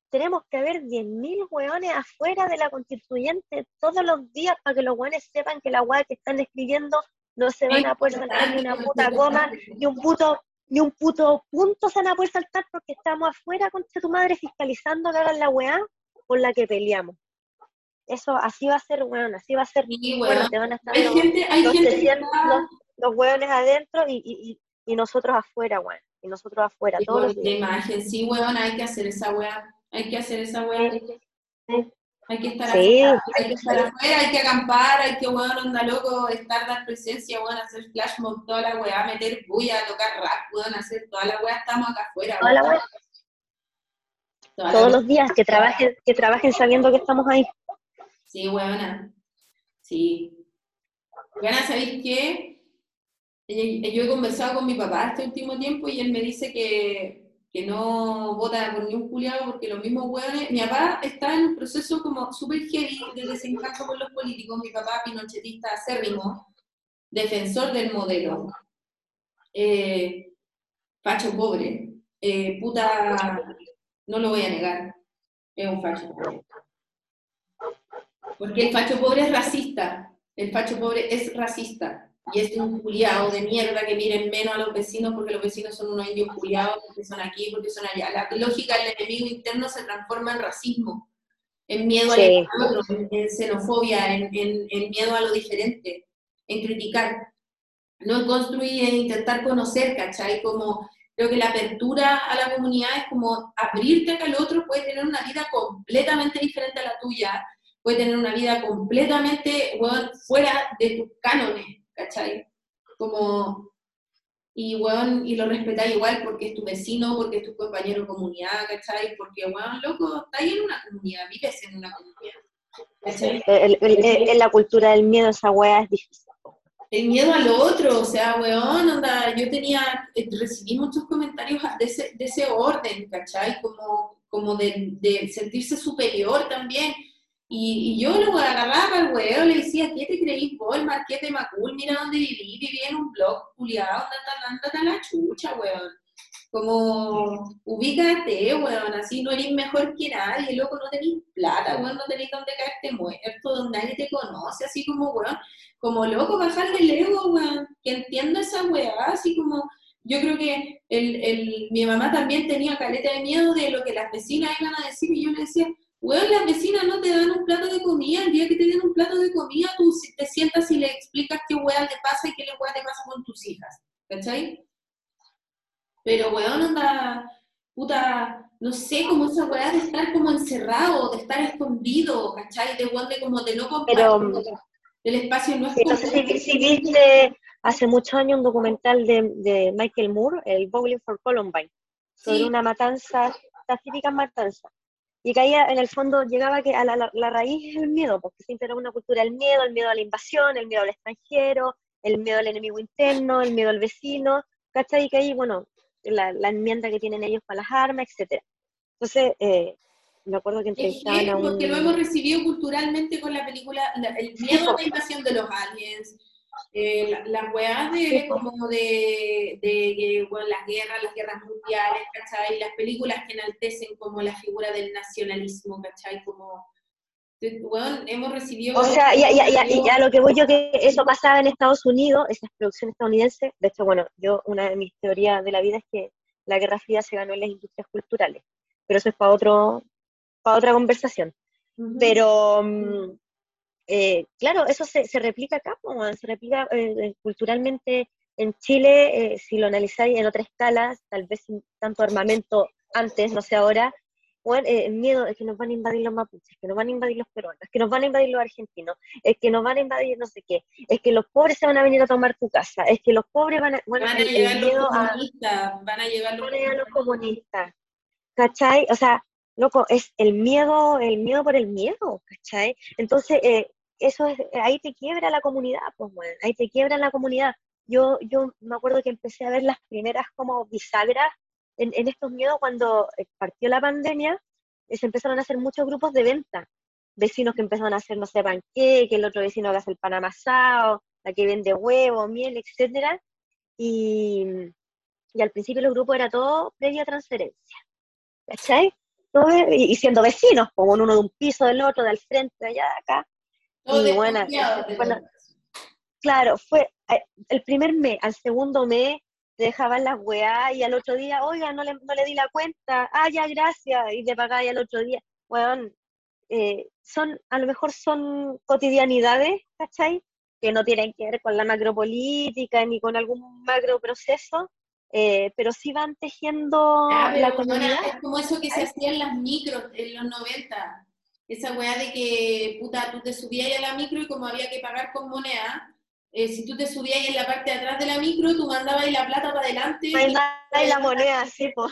tenemos que ver 10.000 weones afuera de la constituyente todos los días para que los weones sepan que la weá que están escribiendo no se van a poder saltar ni una puta goma, ni un puto ni un puto punto se van a poder saltar porque estamos afuera contra tu madre fiscalizando que hagan la weá por la que peleamos. Eso, así va a ser, weón, así va a ser. bueno, te van a estar los, gente, los, weones adentro y, y, nosotros afuera, weón. Y nosotros afuera, todos los imagen, sí, weón, hay que hacer esa weá. Hay que hacer esa weá. Hay que estar afuera, hay que estar afuera, hay que acampar, hay que, weón, onda loco, estar dar presencia, weón, hacer flash mob, toda la weá, meter bulla, tocar rap, weón, hacer toda la weá, estamos acá afuera, Todos los días, que trabajen, que trabajen sabiendo que estamos ahí. Sí, weona. Sí. Weona, ¿sabéis qué? Yo he conversado con mi papá este último tiempo y él me dice que que no vota por ni un culiado porque los mismos hueones. Mi papá está en un proceso como súper heavy de desencanto con los políticos. Mi papá, pinochetista acérrimo, defensor del modelo. Eh, facho pobre. Eh, puta, no lo voy a negar, es un facho pobre. Porque el facho pobre es racista. El facho pobre es racista y es un culiado de mierda que miren menos a los vecinos porque los vecinos son unos indios culiados, porque son aquí, porque son allá. La lógica del enemigo interno se transforma en racismo. en miedo al otro, en, xenofobia, en, en, miedo a lo diferente, en criticar, no en construir, en intentar conocer, ¿cachai? Como creo que la apertura a la comunidad es como abrirte a que el otro puede tener una vida completamente diferente a la tuya, puede tener una vida completamente fuera de tus cánones, ¿cachai? Como y, bueno, y lo respetáis igual porque es tu vecino, porque es tu compañero de comunidad, ¿cachai? Porque, bueno, loco, estás en una comunidad, vives en una comunidad. ¿cachai? En la cultura del miedo esa weá es difícil. El miedo al otro, o sea, weón, onda, yo tenía, eh, recibí muchos comentarios de ese, de ese orden, ¿cachai? Como, como de, de sentirse superior también y, yo lo agarraba al huevo, le decía, ¿qué te creís vos, el Marquete Macul? Mira dónde viví, viví en un blog culiado, andate a la chucha, weón. Como, ubícate, weón, así no eres mejor que nadie, loco, no tenés plata, weón, no tenés dónde caerte muerto, donde nadie te conoce, así como, weón, como loco, bajar del ego, weón, que entiendo esa weá, así como, yo creo que el, el, mi mamá también tenía caleta de miedo de lo que las vecinas iban a decir, y yo le decía, Weón, las vecinas no te dan un plato de comida, el día que te den un plato de comida, tú te sientas y le explicas qué weá te pasa y qué le weá te pasa con tus hijas, ¿cachai? Pero weón, anda, puta, no sé, como esa weá de estar como encerrado, de estar escondido, ¿cachai? De weón de como de no compartir, el espacio no es No sé si, viste hace muchos años un documental de, Michael Moore, el Bowling for Columbine, sobre una matanza, las típicas matanzas y caía, en el fondo, llegaba que a la, raíz es el miedo, porque siempre era una cultura del miedo, el miedo a la invasión, el miedo al extranjero, el miedo al enemigo interno, el miedo al vecino, ¿cachai? Y que ahí, bueno, la, la enmienda que tienen ellos para las armas, etcétera. Entonces, eh, me acuerdo que entrevistaban a un... Porque lo hemos recibido culturalmente con la película, el miedo a la invasión de los aliens, eh, las weas de, como de, de, bueno, las guerras, las guerras mundiales, ¿cachai? Las películas que enaltecen como la figura del nacionalismo, ¿cachai? Como, bueno, hemos recibido... O sea, y, a lo que voy yo, que eso pasaba en Estados Unidos, esas producciones estadounidenses, de hecho, bueno, yo, una de mis teorías de la vida es que la Guerra Fría se ganó en las industrias culturales, pero eso es para otro para otra conversación. Pero, mm, eh, claro, eso se, se replica acá, se replica eh, eh, culturalmente en Chile, si lo analizáis en otra escala, tal vez sin tanto armamento antes, no sé ahora, bueno, el miedo es que nos van a invadir los mapuches, que nos van a invadir los peruanos, que nos van a invadir los argentinos, es que nos van a invadir no sé qué, es que los pobres se van a venir a tomar tu casa, es que los pobres van a... Bueno, van a llegar los comunistas, van a llegar los, los comunistas. ¿Cachai? O sea, loco, es el miedo, el miedo por el miedo, ¿cachai? Entonces, eh, eso es, ahí te quiebra la comunidad, pues bueno, ahí te quiebra la comunidad. Yo, yo me acuerdo que empecé a ver las primeras como bisagras en, estos miedos cuando eh, partió la pandemia, eh, se empezaron a hacer muchos grupos de venta, vecinos que empezaron a hacer, no sé, panqueque, el otro vecino que hace el pan amasado, la que vende huevo, miel, etcétera, y, al principio el grupo era todo previa transferencia, ¿cachai? y, siendo vecinos, como uno de un piso del otro, del frente, allá, de acá. Y bueno, claro, fue eh, el primer mes, al segundo mes te dejaban las weá y al otro día, oiga, no le, no le di la cuenta, ah, ya, gracias, y te pagáis al otro día. Bueno, eh, son, a lo mejor son cotidianidades, ¿cachai? Que no tienen que ver con la macropolítica ni con algún macro proceso, eh, pero sí van tejiendo la comunidad. es como eso que se hacía en las micros en los 90, esa weá de que, puta, tú te subías a la micro y como había que pagar con moneda, eh, si tú te subías en la parte de atrás de la micro, tú mandabas la plata para adelante. Y la moneda, sí, po.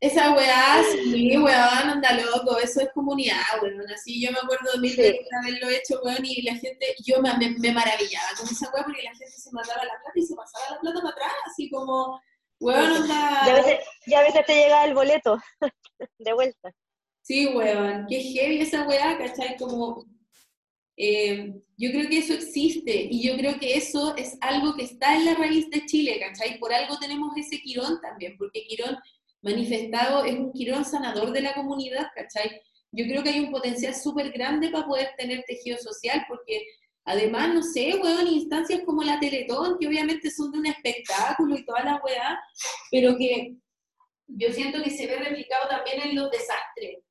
Esa weá, sí, weón, anda loco, eso es comunidad, weón. Así yo me acuerdo de mí sí. haberlo hecho, weón, y la gente, yo me, me, maravillaba con esa weá porque la gente se mandaba la plata y se pasaba la plata para atrás, así como, weón, anda. Ya a veces, a veces te llega el boleto de vuelta. Sí, weón, qué heavy esa weá, ¿cachai? Como eh, yo creo que eso existe y yo creo que eso es algo que está en la raíz de Chile, ¿cachai? Por algo tenemos ese Quirón también, porque Quirón manifestado es un Quirón sanador de la comunidad, ¿cachai? Yo creo que hay un potencial súper grande para poder tener tejido social, porque además, no sé, weón, instancias como la Teletón, que obviamente son de un espectáculo y toda la weá, pero que yo siento que se ve replicado también en los desastres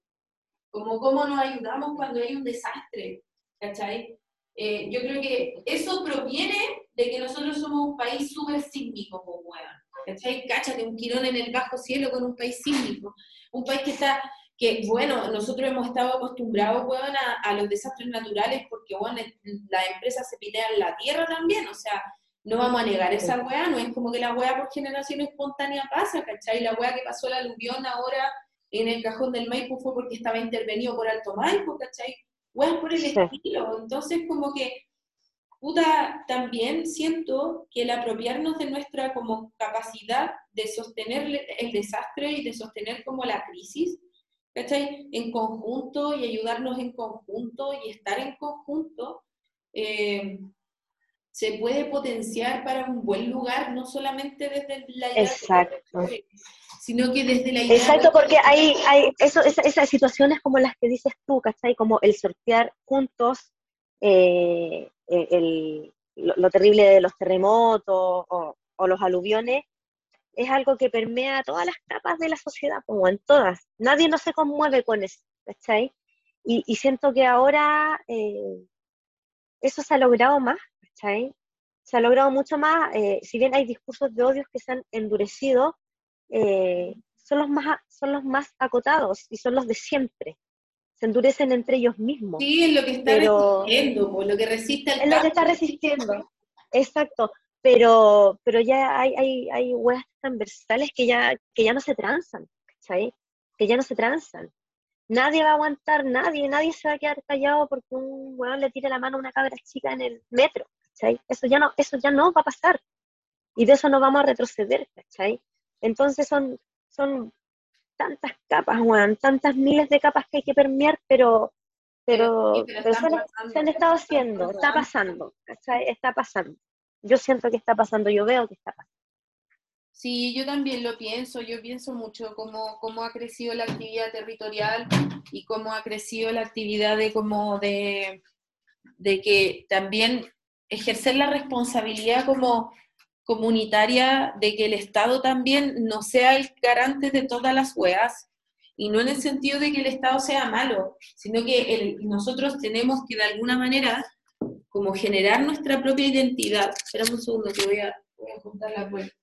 como cómo nos ayudamos cuando hay un desastre, ¿cachai? Eh, yo creo que eso proviene de que nosotros somos un país súper sísmico, pues, weón. ¿Cachai? Cáchate, un quirón en el bajo cielo con un país sísmico. Un país que está, que bueno, nosotros hemos estado acostumbrados, weón, a, los desastres naturales porque, bueno, las empresas se pitean la tierra también, o sea, no vamos a negar esa weá, no es como que la weá por generación espontánea pasa, ¿cachai? La weá que pasó la aluvión ahora en el cajón del Maipo fue porque estaba intervenido por Alto Maipo, ¿cachai? Weá por el estilo, entonces como que puta, también siento que el apropiarnos de nuestra como capacidad de sostener el desastre y de sostener como la crisis, ¿cachai? En conjunto y ayudarnos en conjunto y estar en conjunto, eh, se puede potenciar para un buen lugar, no solamente desde la Exacto. Sino que desde la idea Exacto, porque hay, hay eso, esas situaciones como las que dices tú, ¿cachai? Como el sortear juntos eh, el, lo, terrible de los terremotos o, los aluviones, es algo que permea todas las capas de la sociedad, como en todas. Nadie no se conmueve con eso, ¿cachai? Y, siento que ahora eh, eso se ha logrado más, ¿cachai? Se ha logrado mucho más, eh, si bien hay discursos de odios que se han endurecido, eh, son, los más, son los más acotados y son los de siempre, se endurecen entre ellos mismos. Sí, es lo que está resistiendo, lo que resiste al Es lo que está resistiendo, exacto. Pero, pero ya hay, hay, hay huevas transversales que ya, que ya no se transan, ¿sabes? Que ya no se transan. Nadie va a aguantar, nadie, nadie se va a quedar callado porque un huevón le tire la mano a una cabra chica en el metro, ¿cachai? Eso ya no, eso ya no va a pasar. Y de eso no vamos a retroceder, ¿cachai? Entonces son, son tantas capas, Juan, tantas miles de capas que hay que permear, pero, pero, se, han, estado haciendo, está pasando, está pasando. Yo siento que está pasando, yo veo que está pasando. Sí, yo también lo pienso, yo pienso mucho cómo, cómo ha crecido la actividad territorial y cómo ha crecido la actividad de como de, de que también ejercer la responsabilidad como comunitaria de que el Estado también no sea el garante de todas las weas, y no en el sentido de que el Estado sea malo, sino que nosotros tenemos que de alguna manera como generar nuestra propia identidad. Espera un segundo que voy a, voy a juntar la puerta.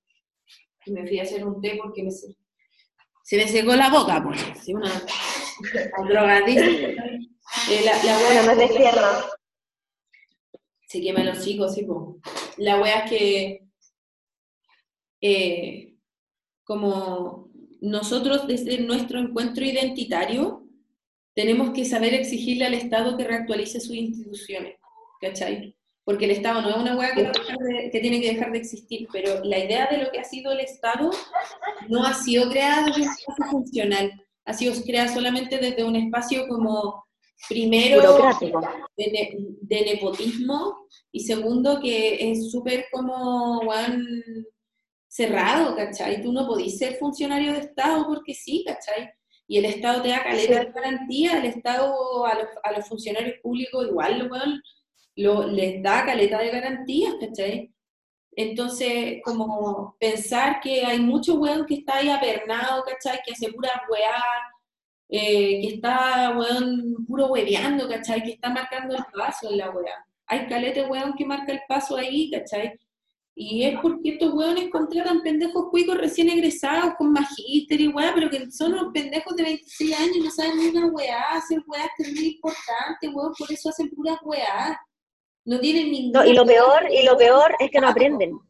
Y me fui a hacer un té porque me, se me secó la boca, pues. Sí, una, drogadita. Eh, la, la wea no me Se quema los chicos, sí, pues. La wea es que eh, como nosotros desde nuestro encuentro identitario tenemos que saber exigirle al Estado que reactualice sus instituciones, ¿cachai? Porque el Estado no es una hueá que, que, tiene que dejar de existir, pero la idea de lo que ha sido el Estado no ha sido creada desde un espacio funcional, ha sido creada solamente desde un espacio como, primero, de, de, nepotismo, y segundo, que es súper como, cerrado, ¿cachai? Tú no podís ser funcionario de Estado porque sí, ¿cachai? Y el Estado te da caleta de garantía, el Estado a los, a los funcionarios públicos igual lo, les da caleta de garantías, ¿cachai? Entonces, como pensar que hay mucho weón que está ahí apernado, ¿cachai? Que hace pura weá, eh, que está, weón, puro hueveando, ¿cachai? Que está marcando el paso en la weá. Hay caleta weón que marca el paso ahí, ¿cachai? Y es porque estos hueones contratan pendejos cuicos recién egresados con magíster y weá, pero que son unos pendejos de 26 años y no saben ni una weá, hacen weá que es muy importante, weón, por eso hacen puras weá. No tienen ningún... No, y lo peor, y lo peor es que no aprenden.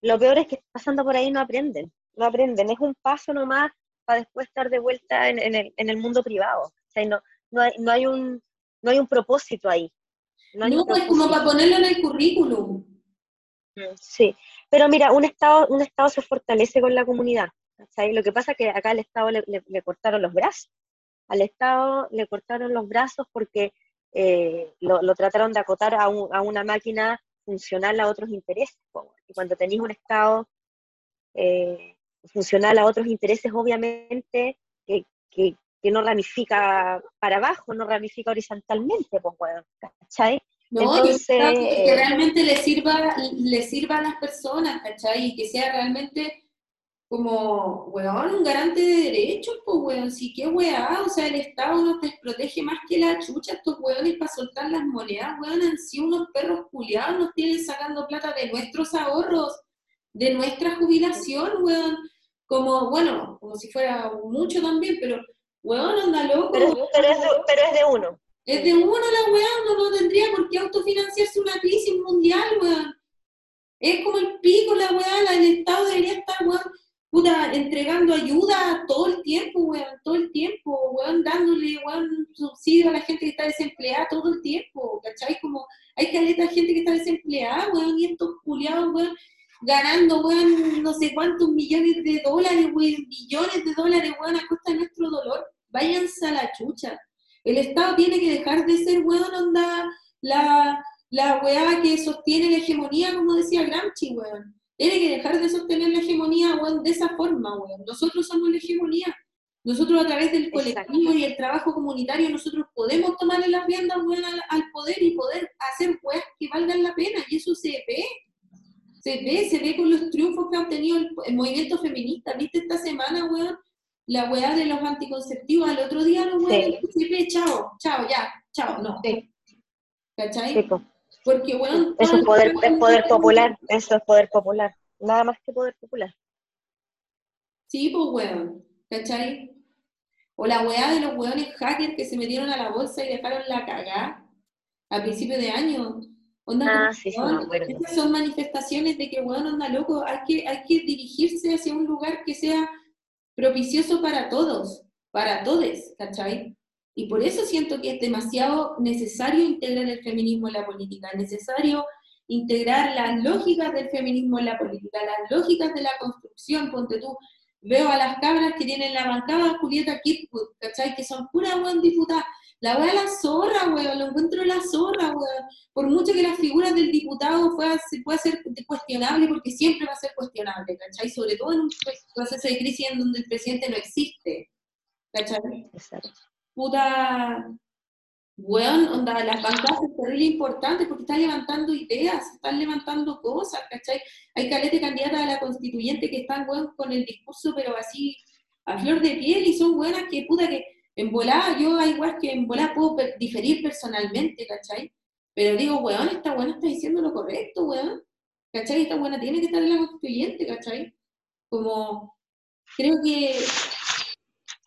Lo peor es que pasando por ahí no aprenden, no aprenden, es un paso nomás para después estar de vuelta en, el, en el, mundo privado. O sea, no, no, hay, no, hay un, no hay un propósito ahí. No, es como para ponerlo en el currículum. Sí, pero mira, un Estado, un Estado se fortalece con la comunidad. Lo que pasa es que acá al Estado le, cortaron los brazos. Al Estado le cortaron los brazos porque eh, lo, trataron de acotar a, una máquina funcional a otros intereses. Y cuando tenéis un Estado eh, funcional a otros intereses, obviamente que, no ramifica para abajo, no ramifica horizontalmente, pues ¿cachai? No, que, realmente le sirva, le sirva a las personas, ¿cachai? Y que sea realmente como, weón, un garante de derechos, pues, weón, sí, qué weá, o sea, el Estado no te protege más que la chucha, estos weones para soltar las monedas, weón, han sido unos perros culiados, nos tienen sacando plata de nuestros ahorros, de nuestra jubilación, weón, como, bueno, como si fuera mucho también, pero, weón, anda loco. Pero, pero, es, de, pero es de uno. Es de uno la weá, uno no tendría por qué autofinanciarse una crisis mundial, weón. Es como el pico, la weá, el Estado debería estar, weón, puta, entregando ayuda todo el tiempo, weón, todo el tiempo, weón, dándole, weón, subsidio a la gente que está desempleada todo el tiempo, ¿cachai? Como hay caleta gente que está desempleada, weón, y estos culiados, weón, ganando, weón, no sé cuántos millones de dólares, weón, millones de dólares, weón, a costa de nuestro dolor, váyanse a la chucha. El Estado tiene que dejar de ser, weón, onda, la, la weá que sostiene la hegemonía, como decía Gramsci, weón. Tiene que dejar de sostener la hegemonía, weón, de esa forma, weón. Nosotros somos la hegemonía. Nosotros a través del colectivo y el trabajo comunitario, nosotros podemos tomarle las riendas, weón, al, poder y poder hacer weas que valgan la pena. Y eso se ve se ve, se ve con los triunfos que ha obtenido el, movimiento feminista. ¿Viste esta semana, weón? La weá de los anticonceptivos, al otro día los weón, sí. chao, chao, ya, chao, no. Sí. ¿Cachai? Porque, weón... Eso es poder, es poder popular, eso es poder popular, nada más que poder popular. Sí, pues, weón, ¿cachai? O la weá de los weones hackers que se metieron a la bolsa y dejaron la cagada a principios de año ah, sí, sí, Estas son manifestaciones de que, bueno, anda loco, hay que, hay que dirigirse hacia un lugar que sea propicioso para todos, para todos, ¿cachai? Y por eso siento que es demasiado necesario integrar el feminismo en la política, es necesario integrar las lógicas del feminismo en la política, las lógicas de la construcción, ponte tú, veo a las cabras que tienen la bancada Julieta Kirkwood, ¿cachai? Que son pura buen diputada, la wea la zorra, weón, lo encuentro la zorra, weón. Por mucho que las figuras del diputado pueda, pueda ser cuestionable, porque siempre va a ser cuestionable, ¿cachai? Sobre todo en un proceso de crisis en donde el presidente no existe, ¿cachai? Exacto. Puta, weón, onda, las bancadas es terrible importante porque están levantando ideas, están levantando cosas, ¿cachai? Hay calete candidatas a la constituyente que están, weón, con el discurso, pero así, a flor de piel, y son buenas que, puta, que en volada, yo igual que en volada puedo diferir personalmente, ¿cachai? Pero digo, weón, esta buena está diciendo lo correcto, weón. ¿Cachai? Esta buena tiene que estar en la constituyente, ¿cachai? Como, creo que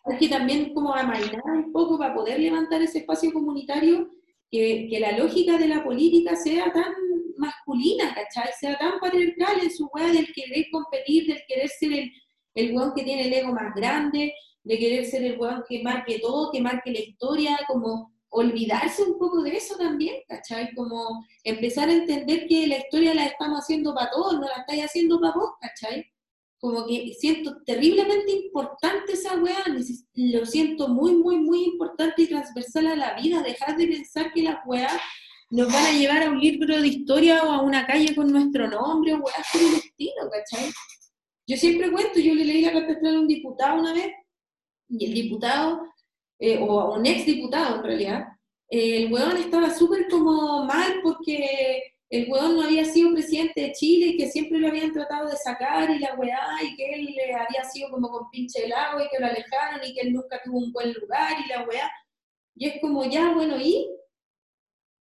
hay que también como amainar un poco para poder levantar ese espacio comunitario, que, que la lógica de la política sea tan masculina, ¿cachai? Sea tan patriarcal en su weá del querer competir, del querer ser el, el weón que tiene el ego más grande, de querer ser el weón que marque todo, que marque la historia, como olvidarse un poco de eso también, ¿cachai? Como empezar a entender que la historia la estamos haciendo para todos, no la estáis haciendo para vos, ¿cachai? Como que siento terriblemente importante esa weá, lo siento muy, muy, muy importante y transversal a la vida, dejar de pensar que las weas nos van a llevar a un libro de historia o a una calle con nuestro nombre o weas por el estilo, ¿cachai? Yo siempre cuento, yo le leí la carta a un diputado una vez y el diputado, eh, o un ex diputado en realidad, eh, el hueón estaba súper como mal porque el hueón no había sido presidente de Chile y que siempre lo habían tratado de sacar y la weá y que él había sido como con pinche helado y que lo alejaron y que él nunca tuvo un buen lugar y la weá. Y es como ya, bueno, ¿y?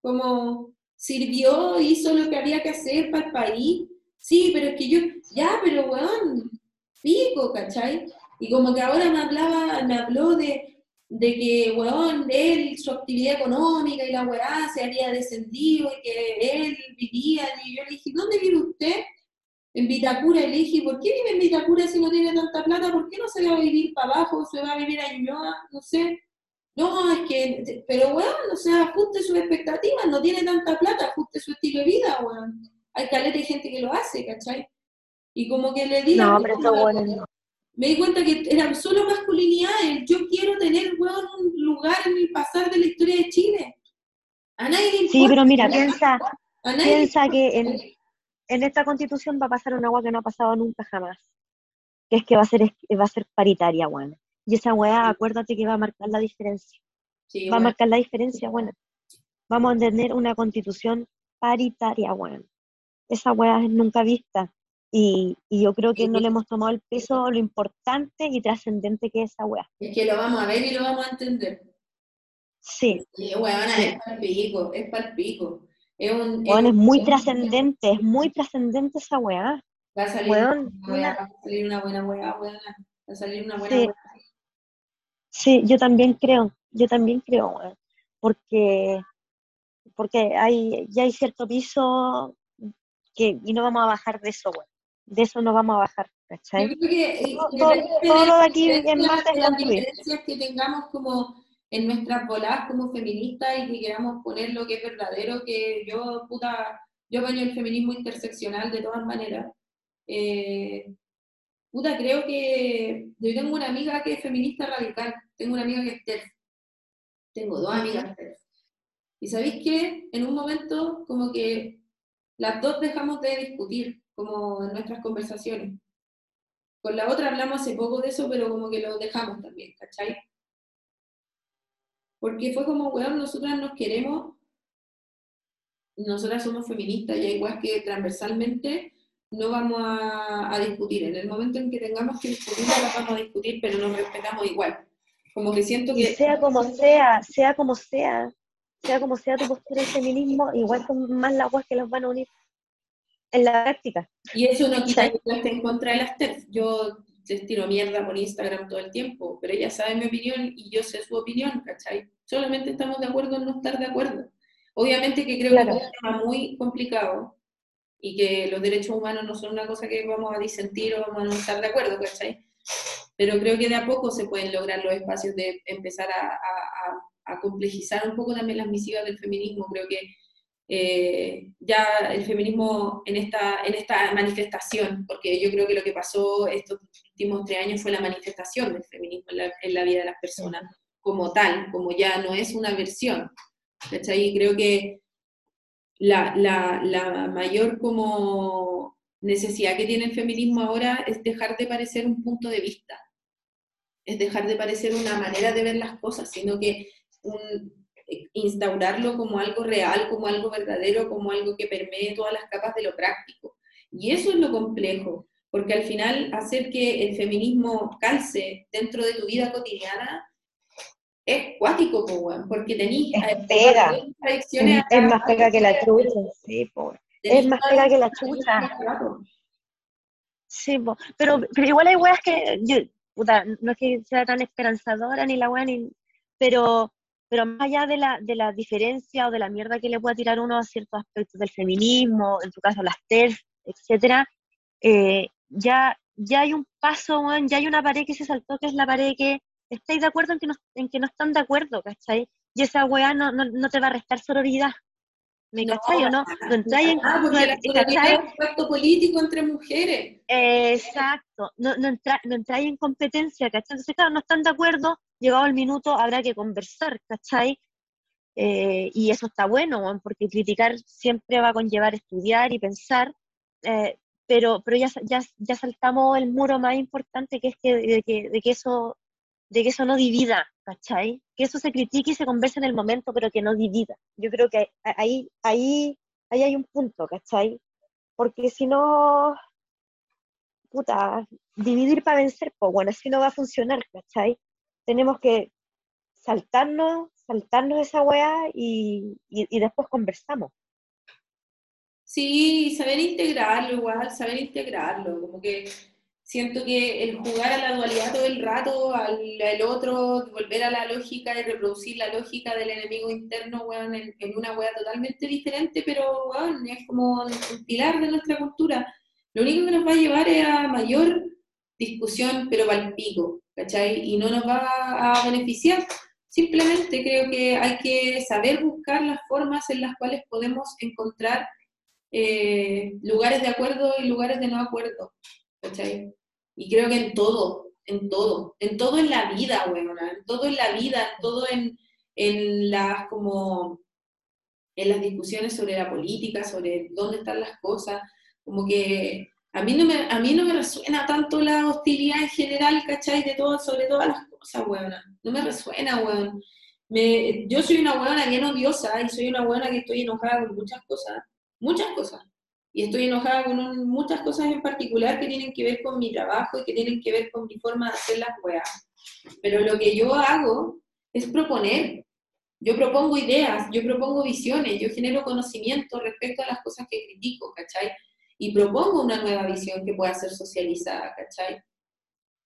Como sirvió, hizo lo que había que hacer para el país. Sí, pero es que yo, ya, pero weón, pico, ¿cachai? Y como que ahora me hablaba, me habló de, de que, weón, él, su actividad económica y la weá se había descendido y que él vivía, y yo le dije, ¿dónde vive usted? En Vitacura, y le dije, ¿por qué vive en Vitacura si no tiene tanta plata? ¿Por qué no se va a vivir para abajo? ¿Se va a vivir a Ñuñoa? No sé. No, es que, pero weón, o sea, ajuste sus expectativas, no tiene tanta plata, ajuste su estilo de vida, weón. Hay caleta de gente que lo hace, ¿cachai? Y como que le digo... No, pero está bueno me di cuenta que era solo masculinidad, yo quiero tener un lugar en el pasar de la historia de Chile. A nadie le importa. Sí, pero mira, piensa, piensa que en, en, esta constitución va a pasar una agua que no ha pasado nunca jamás, que es que va a ser, va a ser paritaria, bueno. Y esa weá, acuérdate que va a marcar la diferencia. va a marcar la diferencia, bueno. Vamos a tener una constitución paritaria, bueno. Esa weá es nunca vista Y, yo creo que no le hemos tomado el peso, lo importante y trascendente que es esa weá. Es que lo vamos a ver y lo vamos a entender. Sí. Y weona, es palpico, es palpico. Es, un, es, muy trascendente, es muy trascendente esa weá. Va a salir, una, va a salir una buena weá, weona. Va a salir una buena sí. weá. Sí, yo también creo, yo también creo, weón. Porque, porque hay, ya hay cierto piso que, y no vamos a bajar de eso, weón de eso no vamos a bajar, ¿cachai? Yo creo que, todo, lo de aquí en más es las diferencias que tengamos como en nuestras voladas como feministas y que queramos poner lo que es verdadero, que yo, puta, yo baño el feminismo interseccional de todas maneras. Eh, puta, creo que yo tengo una amiga que es feminista radical, tengo una amiga que es TERF, tengo dos amigas TERF. Y sabéis que en un momento como que las dos dejamos de discutir, como en nuestras conversaciones. Con la otra hablamos hace poco de eso, pero como que lo dejamos también, ¿cachai? Porque fue como, weón, nosotras nos queremos, nosotras somos feministas y igual que transversalmente no vamos a, discutir. En el momento en que tengamos que discutir, las vamos a discutir, pero nos respetamos igual. Como que siento que... sea como sea, sea como sea, sea como sea tu postura del feminismo, igual son más las aguas que los van a unir en la práctica. Y eso no quita que esté en contra de las TERF. Yo les tiro mierda por Instagram todo el tiempo, pero ella sabe mi opinión y yo sé su opinión, ¿cachai? Solamente estamos de acuerdo en no estar de acuerdo. Obviamente que creo que es un tema muy complicado y que los derechos humanos no son una cosa que vamos a disentir o vamos a no estar de acuerdo, ¿cachai? Pero creo que de a poco se pueden lograr los espacios de empezar a, a, a complejizar un poco también las misivas del feminismo. Creo que eh, ya el feminismo en esta, en esta manifestación, porque yo creo que lo que pasó estos últimos tres años fue la manifestación del feminismo en la, vida de las personas como tal, como ya no es una versión. Y creo que la, la, la mayor como necesidad que tiene el feminismo ahora es dejar de parecer un punto de vista, es dejar de parecer una manera de ver las cosas, sino que un, instaurarlo como algo real, como algo verdadero, como algo que permee todas las capas de lo práctico. Y eso es lo complejo, porque al final hacer que el feminismo calce dentro de tu vida cotidiana es cuático, porque tenéis es pega. Es, más pega que la chucha, sí, es más pega que la chucha. Sí, pero, pero igual hay weas que yo, puta, no es que sea tan esperanzadora ni la wea ni, pero pero más allá de la, de la diferencia o de la mierda que le pueda tirar uno a ciertos aspectos del feminismo, en tu caso las TERF, etcétera, eh, ya, ya hay un paso, ya hay una pared que se saltó, que es la pared que estáis de acuerdo en que no, en que no están de acuerdo, ¿cachai? Y esa weá no, no, no te va a restar sororidad. ¿Me cachai o no? No entráis en... Ah, porque la un pacto político entre mujeres. exacto. No, no, entra, no entráis en competencia, ¿cachai? Entonces, claro, no están de acuerdo, llegado el minuto habrá que conversar, ¿cachai? Eh, y eso está bueno, porque criticar siempre va a conllevar estudiar y pensar, eh, pero, pero ya, ya, ya, saltamos el muro más importante que es que, de, que, de, que eso, de que eso no divida, ¿cachai? Que eso se critique y se converse en el momento, pero que no divida. Yo creo que ahí, ahí, ahí hay un punto, ¿cachai? Porque si no, puta, dividir para vencer, pues bueno, así no va a funcionar, ¿cachai? Tenemos que saltarnos, saltarnos esa weá y, y, después conversamos. Sí, saber integrarlo igual, saber integrarlo, como que siento que el jugar a la dualidad todo el rato, al, otro, volver a la lógica y reproducir la lógica del enemigo interno, weón, en, una weá totalmente diferente, pero weón, es como un pilar de nuestra cultura. Lo único que nos va a llevar es a mayor discusión, pero para el pico. ¿Cachai? Y no nos va a beneficiar. Simplemente creo que hay que saber buscar las formas en las cuales podemos encontrar eh, lugares de acuerdo y lugares de no acuerdo, ¿cachai? Y creo que en todo, en todo, en todo en la vida, weona, en todo en la vida, en todo en, en las como en las discusiones sobre la política, sobre dónde están las cosas, como que a mí, no me, a mí no me resuena tanto la hostilidad en general, ¿cachai? De todo, sobre todas las cosas, weón. No me resuena, weón. Me, yo soy una weona bien odiosa y soy una weona que estoy enojada con muchas cosas. Muchas cosas. y estoy enojada con muchas cosas en particular que tienen que ver con mi trabajo y que tienen que ver con mi forma de hacer las weas. Pero lo que yo hago es proponer. Yo propongo ideas, yo propongo visiones, yo genero conocimiento respecto a las cosas que critico, ¿cachai? Y propongo una nueva visión que pueda ser socializada, ¿cachai?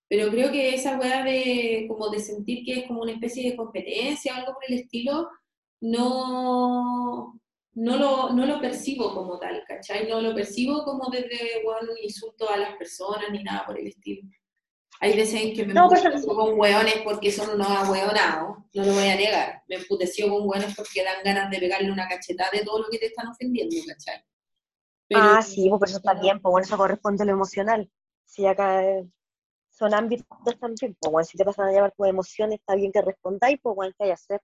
Pero creo que esa wea de como de sentir que es como una especie de competencia algo por el estilo, no, no lo, no lo percibo como tal, ¿cachai? No lo percibo como desde bueno, un insulto a las personas ni nada por el estilo. Hay veces en que me no, pues, con hueones porque son unos ahueonados, no lo voy a negar. Me emputeció con hueones porque dan ganas de pegarle una cachetada de todo lo que te están ofendiendo, ¿cachai? Ah, sí, pues eso está bien, pues bueno, eso corresponde a lo emocional. Si acá eh, son ámbitos también, pues bueno, si te pasan a llevar tus emociones, está bien que respondáis, pues bueno, que hay que hacer.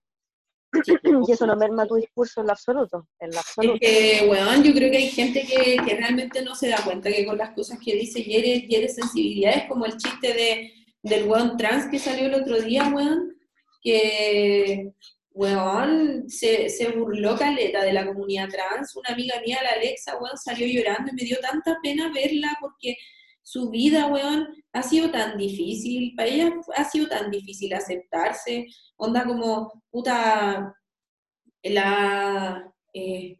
y eso no merma tu discurso en lo absoluto. En lo absoluto. Es que, weón, yo creo que hay gente que, que, realmente no se da cuenta que con las cosas que dice hiere, hiere sensibilidades, como el chiste de, del weón trans que salió el otro día, weón, que, weón, se, se burló caleta de la comunidad trans. Una amiga mía, la Alexa, weón, salió llorando y me dio tanta pena verla porque su vida, weón, ha sido tan difícil, para ella ha sido tan difícil aceptarse, onda como, puta, la, eh,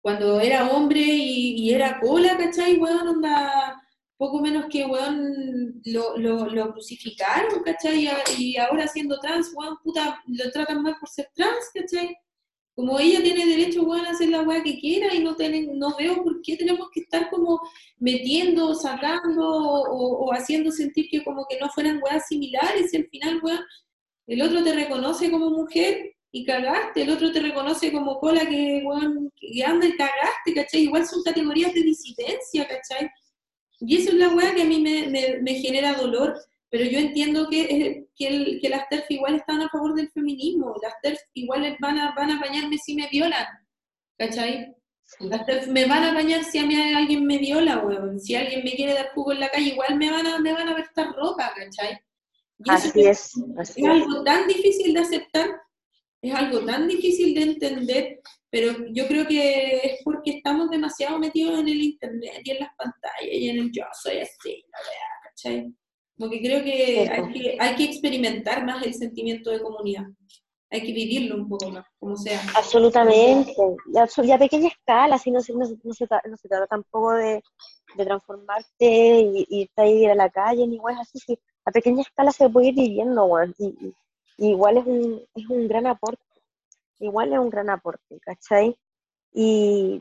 cuando era hombre y, era cola, ¿cachai? Weón, onda, poco menos que, weón, lo, lo, crucificaron, ¿cachai? Y ahora siendo trans, weón, puta, lo tratan mal por ser trans, ¿cachai? Como ella tiene derecho, weón, a hacer la weá que quiera y no, tienen, no veo por qué tenemos que estar como metiendo, sacando o, haciendo sentir que como que no fueran weas similares y al final, weón, el otro te reconoce como mujer y cagaste, el otro te reconoce como cola que, weón, que anda y cagaste, ¿cachai? Igual son categorías de disidencia, ¿cachai? Y eso es la weá que a mí me, me, me genera dolor pero yo entiendo que, que, el, que las TERF igual están a favor del feminismo, las TERF igual van a, van a bañarme si me violan, ¿cachai? Las TERF me van a bañar si a mí alguien me viola, weón. Si alguien me quiere dar jugo en la calle, igual me van a, me van a ver esta ropa, ¿cachai? así es. es algo tan difícil de aceptar, es algo tan difícil de entender, pero yo creo que es porque estamos demasiado metidos en el internet y en las pantallas y en el yo soy así, la verdad, ¿cachai? Porque creo que hay, que hay que experimentar más el sentimiento de comunidad. Hay que vivirlo un poco más, como sea. Absolutamente. Y a pequeña escala, si no, se, no, no, se, no se trata tampoco de, de transformarte y, y ir a la calle, ni igual así. Sí. A pequeña escala se puede ir viviendo, Y, igual es un, es un gran aporte. Igual es un gran aporte, ¿cachai? Y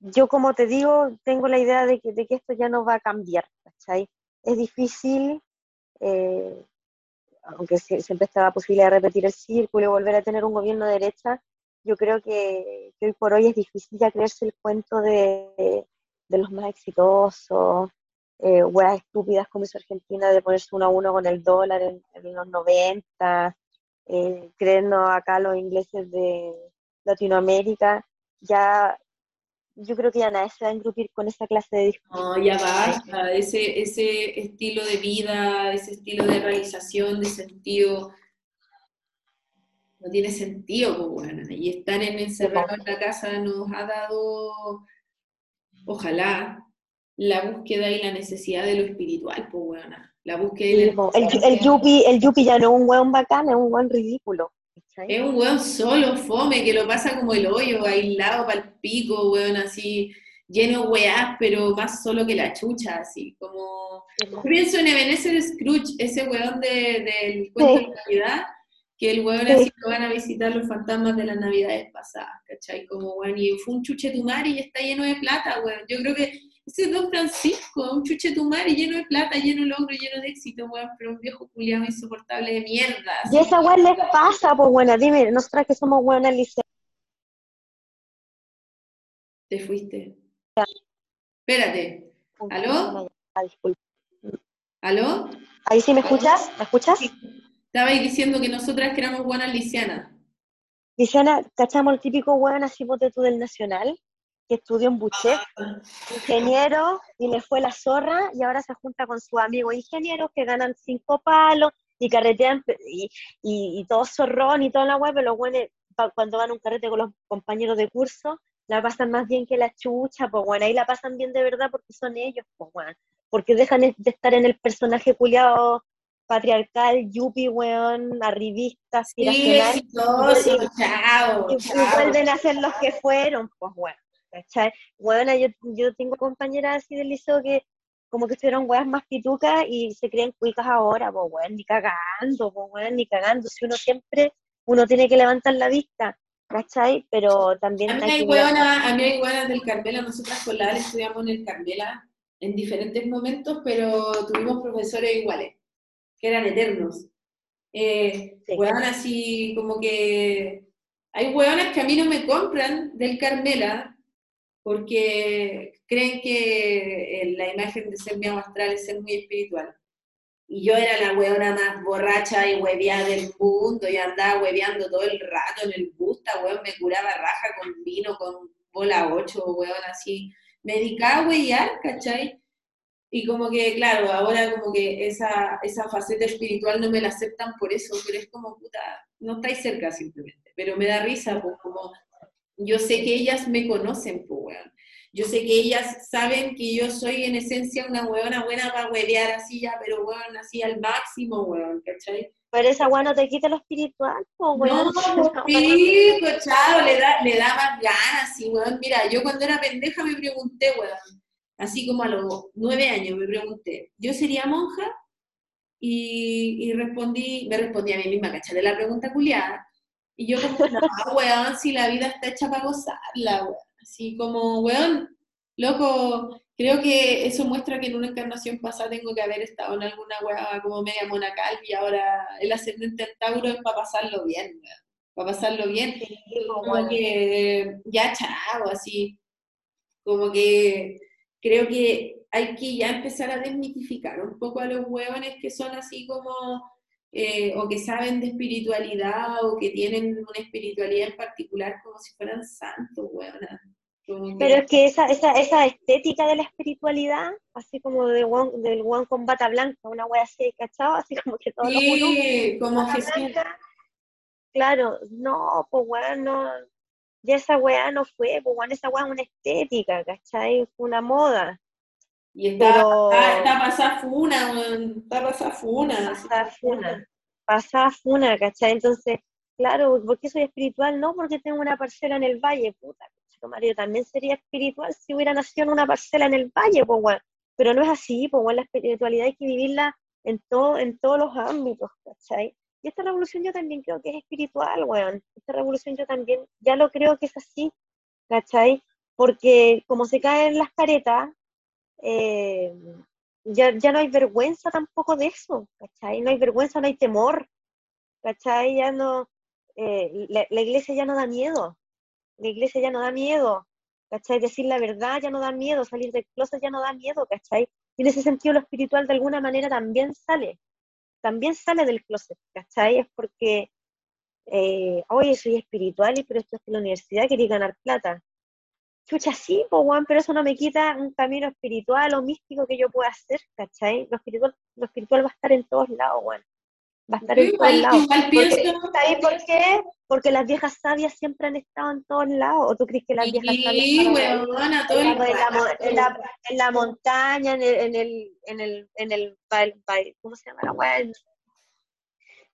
yo, como te digo, tengo la idea de que, de que esto ya no va a cambiar, ¿cachai? es difícil, eh, aunque siempre está la posibilidad de repetir el círculo y volver a tener un gobierno de derecha, yo creo que, hoy por hoy es difícil ya creerse el cuento de, los más exitosos, eh, estúpidas como hizo Argentina de ponerse uno a uno con el dólar en, los 90, eh, creernos acá los ingleses de Latinoamérica, ya yo creo que ya nadie se va a engrupir con esa clase de discurso. No, ya basta, ese, ese estilo de vida, ese estilo de realización, de sentido, no tiene sentido, pues bueno, y estar en encerrado en la casa nos ha dado, ojalá, la búsqueda y la necesidad de lo espiritual, pues bueno, la búsqueda y el, el, yupi, el yupi ya no es un hueón bacán, es un hueón ridículo. Es un weón solo, fome, que lo pasa como el hoyo, aislado para el pico, weón, así, lleno de weás, pero más solo que la chucha, así, como... Yo pienso en Ebenezer Scrooge, ese del de, cuento de Navidad, que el weón así lo van a visitar los fantasmas de las navidades pasadas, ¿cachai? Como, weón, y fue un chuche y está lleno de plata, weón. Yo creo que ese es Don Francisco, un chuche y lleno de plata, lleno de logro, lleno de éxito, weón, pero un viejo culiado insoportable de mierda. Y esa weón les pasa, pues bueno, dime, nosotras que somos buenas liceo. Te fuiste. Espérate. ¿Aló? ¿Aló? ¿Ahí sí me escuchas? ¿Me escuchas? Estabais diciendo que nosotras que éramos buenas lisianas. Lisiana, ¿cachamos el típico weón así bote tú del Nacional? Que estudió en Buchet, ingeniero, y le fue la zorra, y ahora se junta con su amigo ingeniero que ganan cinco palos y carretean, y, y, y todo zorrón y toda la web, pero los buenos, cuando van a un carrete con los compañeros de curso, la pasan más bien que la chucha, pues bueno, ahí la pasan bien de verdad porque son ellos, pues bueno, porque dejan de estar en el personaje culiado patriarcal, yuppie, weón, arribista, aspiracional. Sí, exitoso, chao, y, vuelven a ser los que fueron, pues bueno, ¿cachai? Bueno, yo, yo tengo compañeras así del liceo que como que estuvieron weas más pitucas y se creen cuicas ahora, pues weón, ni cagando, pues weón, ni cagando, si uno siempre, uno tiene que levantar la vista, ¿cachai? Pero también... A mí hay, hueonas, a mí hay hueonas del Carmela, nosotras con la estudiamos en el Carmela en diferentes momentos, pero tuvimos profesores iguales que eran eternos. Eh, así como que hay hueonas que a mí no me compran del Carmela porque creen que eh, la imagen de ser mi astral es ser muy espiritual. Y yo era la hueona más borracha y hueviada del mundo y andaba hueveando todo el rato en el busta, hueón, me curaba raja con vino, con bola 8, hueón, así. Me dedicaba a huevear, ¿cachai? Y como que, claro, ahora como que esa, esa faceta espiritual no me la aceptan por eso, pero es como, puta, no estáis cerca simplemente. Pero me da risa, pues como, yo sé que ellas me conocen, pues, weón. Yo sé que ellas saben que yo soy en esencia una weona buena para huevear así ya, pero weón, así al máximo, weón, ¿cachai? Pero esa weón no te quita lo espiritual, weón. No, sí, chao, le da, le da más ganas, sí, weón. Mira, yo cuando era pendeja me pregunté, weón, así como a los nueve años me pregunté, ¿yo sería monja? Y, respondí, me respondí a mí misma, ¿cachai? la pregunta culiada. Y yo como, no, weón, si la vida está hecha para gozarla, weón. Así como, weón, loco, creo que eso muestra que en una encarnación pasada tengo que haber estado en alguna weá como media monacal y ahora el ascendente en Tauro es para pasarlo bien, weón. Para pasarlo bien. como que, ya chao, así, como que creo que hay que ya empezar a desmitificar un poco a los huevones que son así como, eh, o que saben de espiritualidad, o que tienen una espiritualidad en particular como si fueran santos, huevonas. Pero es que esa, esa, esa estética de la espiritualidad, así como de del one con bata blanca, una wea así, ¿cachado? Así como que todo sí, como Jesús. claro, no, pues weón, no, ya esa weá no fue, pues bueno, esa weá es una estética, ¿cachai? Fue una moda. Y está, Pero... está, pasada funa, está pasada funa. Pasada funa, pasada funa, ¿cachai? Entonces, claro, ¿por qué soy espiritual? No, porque tengo una parcela en el valle, puta, Mario, también sería espiritual si hubiera nacido en una parcela en el valle, pues bueno. Pero no es así, pues bueno, la espiritualidad hay que vivirla en, todo, en todos los ámbitos, ¿cachai? Y esta revolución yo también creo que es espiritual, weón. Esta revolución yo también ya lo creo que es así, ¿cachai? Porque como se caen las caretas, eh, ya, ya no hay vergüenza tampoco de eso, ¿cachai? No hay vergüenza, no hay temor, ¿cachai? Ya no, eh, la, la, iglesia ya no da miedo, la iglesia ya no da miedo, ¿cachai? Decir la verdad ya no da miedo, salir del closet ya no da miedo, ¿cachai? Y en ese sentido lo espiritual de alguna manera también sale, también sale del closet, ¿cachai? Es porque, eh, oye, soy espiritual, pero esto es de la universidad, quería ganar plata. Chucha, sí, pues, Juan, pero eso no me quita un camino espiritual o místico que yo pueda hacer, ¿cachai? Lo espiritual, lo espiritual va a estar en todos lados, Juan va a estar en todos lados. Porque, por qué? Porque las viejas sabias siempre han estado en todos lados. ¿O tú crees que las viejas sabias sí, todo en, la, en, la, en, la, montaña, en el, en el, en el, en el, ¿cómo se llama la?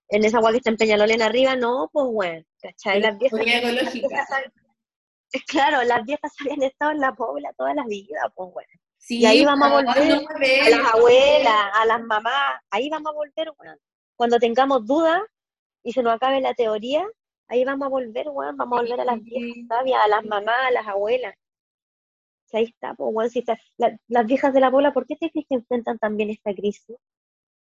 En esa agua que está en Peñalolén arriba, no, pues bueno, ¿cachai? Las viejas, las viejas claro, las viejas habían estado en la pobla toda la vida, pues bueno. Sí, y ahí vamos a volver a las abuelas, a las mamás, ahí vamos a volver, bueno cuando tengamos dudas y se nos acabe la teoría, ahí vamos a volver, weón, vamos a volver a las viejas sabias, a las mamás, a las abuelas. ahí está, pues, weón, si está, las viejas de la bola, ¿por qué te crees que enfrentan también esta crisis?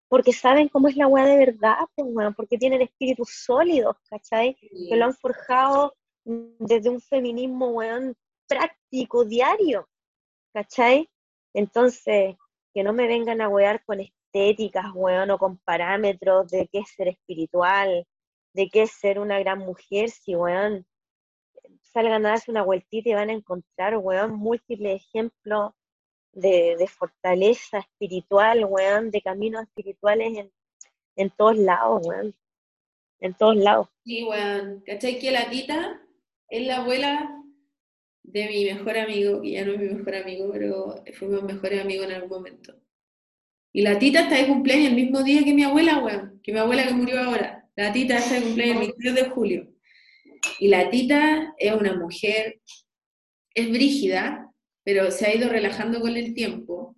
Porque saben cómo es la weá de verdad, pues, weón, porque tienen espíritus sólidos, ¿cachai? Que lo han forjado desde un feminismo, weón, práctico, diario, ¿cachai? Entonces, que no me vengan a wear con estéticas, weón, o con parámetros de qué es ser espiritual, de qué ser una gran mujer, si, weón, salgan a darse una vueltita y van a encontrar, weón, múltiples ejemplos de, fortaleza espiritual, weón, de caminos espirituales en, en todos lados, weón. En todos lados. Sí, weón. ¿Cachai que la tita es la abuela de mi mejor amigo, que ya no es mi mejor amigo, pero fuimos mejores amigos en algún momento. Y la tita está de cumpleaños el mismo día que mi abuela, weón, que mi abuela que murió ahora. La tita está de cumpleaños el 22 de julio. Y la tita es una mujer, es brígida, pero se ha ido relajando con el tiempo,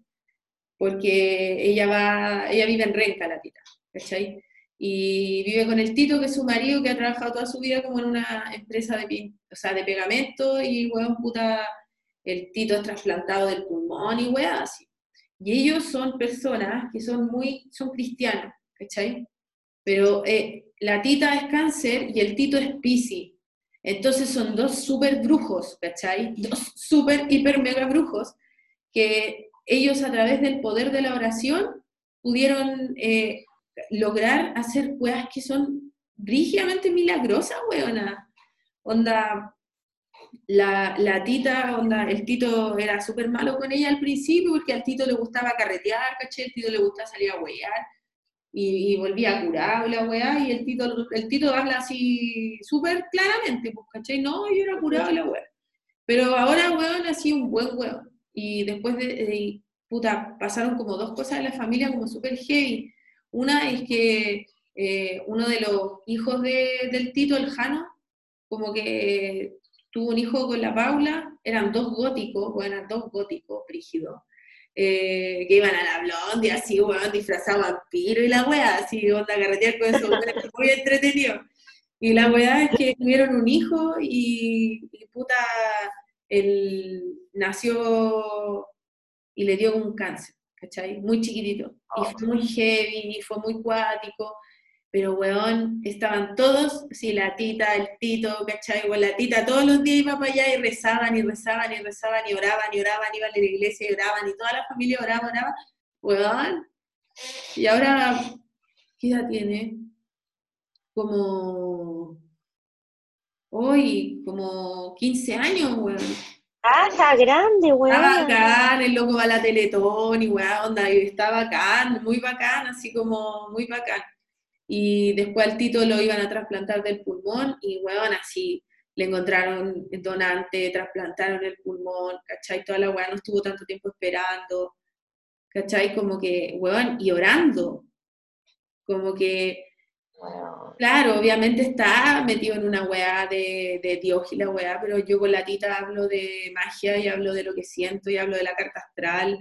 porque ella va, ella vive en Renca, la tita, ¿cachai? Y vive con el Tito, que es su marido, que ha trabajado toda su vida como en una empresa de, o sea, de pegamento, y weón, puta, el Tito es trasplantado del pulmón y weón, así. Y ellos son personas que son muy, son cristianos, ¿cachai? Pero eh, la tita es cáncer y el tito es piscis. Entonces son dos súper brujos, ¿cachai? Dos súper, hiper, mega brujos que ellos a través del poder de la oración pudieron eh, lograr hacer weas que son rígidamente milagrosas, weona. Onda, la, la, tita, onda, el tito era súper malo con ella al principio porque al tito le gustaba carretear, ¿cachai? El tito le gustaba salir a huear y, volvía curado la weá, y el Tito, el Tito habla así súper claramente, pues, ¿cachai? No, yo era curado la weá. Pero ahora, weón, sido un buen weón. Y después de, puta, pasaron como dos cosas en la familia como súper heavy. Una es que eh, uno de los hijos de, del Tito, el Jano, como que tuvo un hijo con la Paula, eran dos góticos, o eran dos góticos frígidos. Eh, que iban a la blonde, así, weón, disfrazado vampiro y la weá, así, onda carretear con eso, muy entretenido. Y la weá es que tuvieron un hijo y, puta, él nació y le dio un cáncer, ¿cachai? Muy chiquitito. Y fue muy heavy, y fue muy cuático pero weón, estaban todos, sí, la tita, el tito, ¿cachai? Bueno, la tita todos los días iba para allá y rezaban y rezaban y rezaban y oraban y oraban, iban a la iglesia y oraban y toda la familia oraba, oraba, weón. Y ahora, ¿qué edad tiene? Como, hoy, como 15 años, weón. Está grande, weón. Está bacán, el loco va a la Teletón y weón, onda, y está bacán, muy bacán, así como muy bacán y después al Tito lo iban a trasplantar del pulmón y, weón, así le encontraron donante, trasplantaron el pulmón, ¿cachai? Toda la weá no estuvo tanto tiempo esperando, ¿cachai? Como que, weón, y orando, como que, claro, obviamente está metido en una weá de, de Dios y la weá, pero yo con la tita hablo de magia y hablo de lo que siento y hablo de la carta astral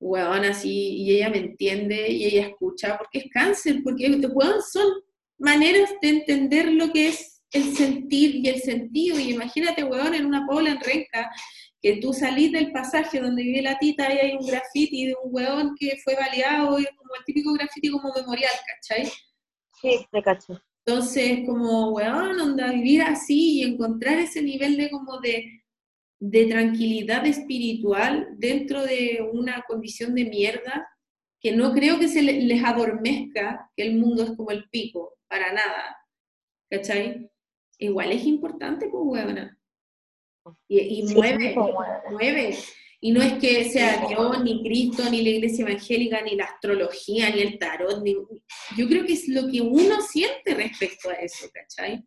weón, así, y ella me entiende y ella escucha, porque es cáncer, porque, weón, son maneras de entender lo que es el sentir y el sentido, y imagínate, weón, en una pobla en Renca, que tú salís del pasaje donde vive la tita y hay un graffiti de un weón que fue baleado, y como el típico graffiti como memorial, ¿cachai? Sí, me cacho. Entonces, como, weón, onda, vivir así y encontrar ese nivel de como de de tranquilidad espiritual dentro de una condición de mierda que no creo que se les adormezca que el mundo es como el pico, para nada. ¿Cachai? Igual es importante, pues, huevona. Y, mueve, pues, mueve. Y no es que sea Dios, ni Cristo, ni la iglesia evangélica, ni la astrología, ni el tarot. Ni... Yo creo que es lo que uno siente respecto a eso, ¿cachai?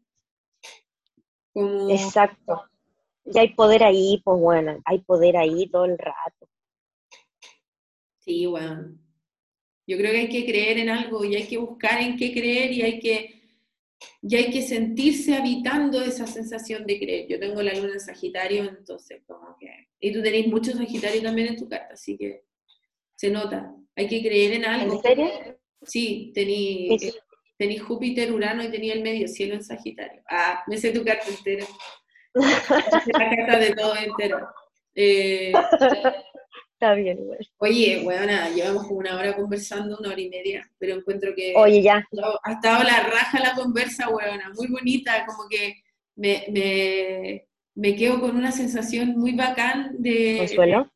Exacto. Y hay poder ahí, pues bueno, hay poder ahí todo el rato. Sí, bueno. Yo creo que hay que creer en algo y hay que buscar en qué creer y hay que, y hay que sentirse habitando esa sensación de creer. Yo tengo la luna en Sagitario, entonces como que... Y tú tenés mucho Sagitario también en tu carta, así que se nota. Hay que creer en algo. ¿En serio? Sí, tení, tení Júpiter, Urano y tenía el medio cielo en Sagitario. Ah, me sé tu carta entera la carta de todo entero. Eh, Está bien, güey. Oye, nada, llevamos como una hora conversando, una hora y media, pero encuentro que... Oye, ya. Ha estado la raja la conversa, weona, muy bonita, como que me, me, me quedo con una sensación muy bacán de... ¿Consuelo?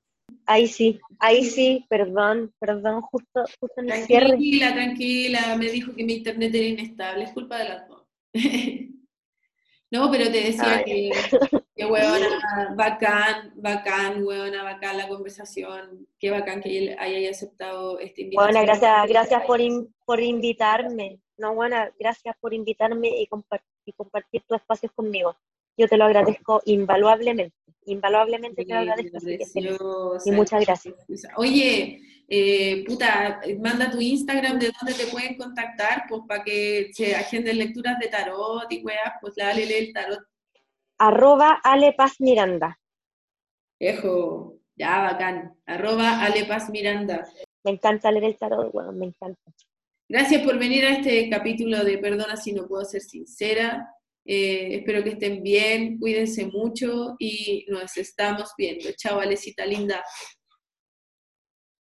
Ahí sí, ahí sí, perdón, perdón, justo, justo en el cierre. Tranquila, tranquila, me dijo que mi internet era inestable, es culpa de las dos. No, pero te decía que, que huevona, bacán, bacán, huevona, bacán la conversación, qué bacán que él haya aceptado este invitación. Bueno, gracias, gracias por, por invitarme, no, buena, gracias por invitarme y, compartir, y compartir tus espacios conmigo. Yo te lo agradezco invaluablemente. invaluablemente te lo agradezco. y muchas gracias. Oye, eh, puta, manda tu Instagram de dónde te pueden contactar, pues para que se agenden lecturas de tarot y weas, pues dale, lee el tarot. Arroba Ale Paz Miranda. Ejo, ya bacán. Arroba Ale Paz Miranda. Me encanta leer el tarot, bueno, me encanta. Gracias por venir a este capítulo de Perdona si no puedo ser sincera. Eh, espero que estén bien, cuídense mucho y nos estamos viendo. Chao, Alecita linda.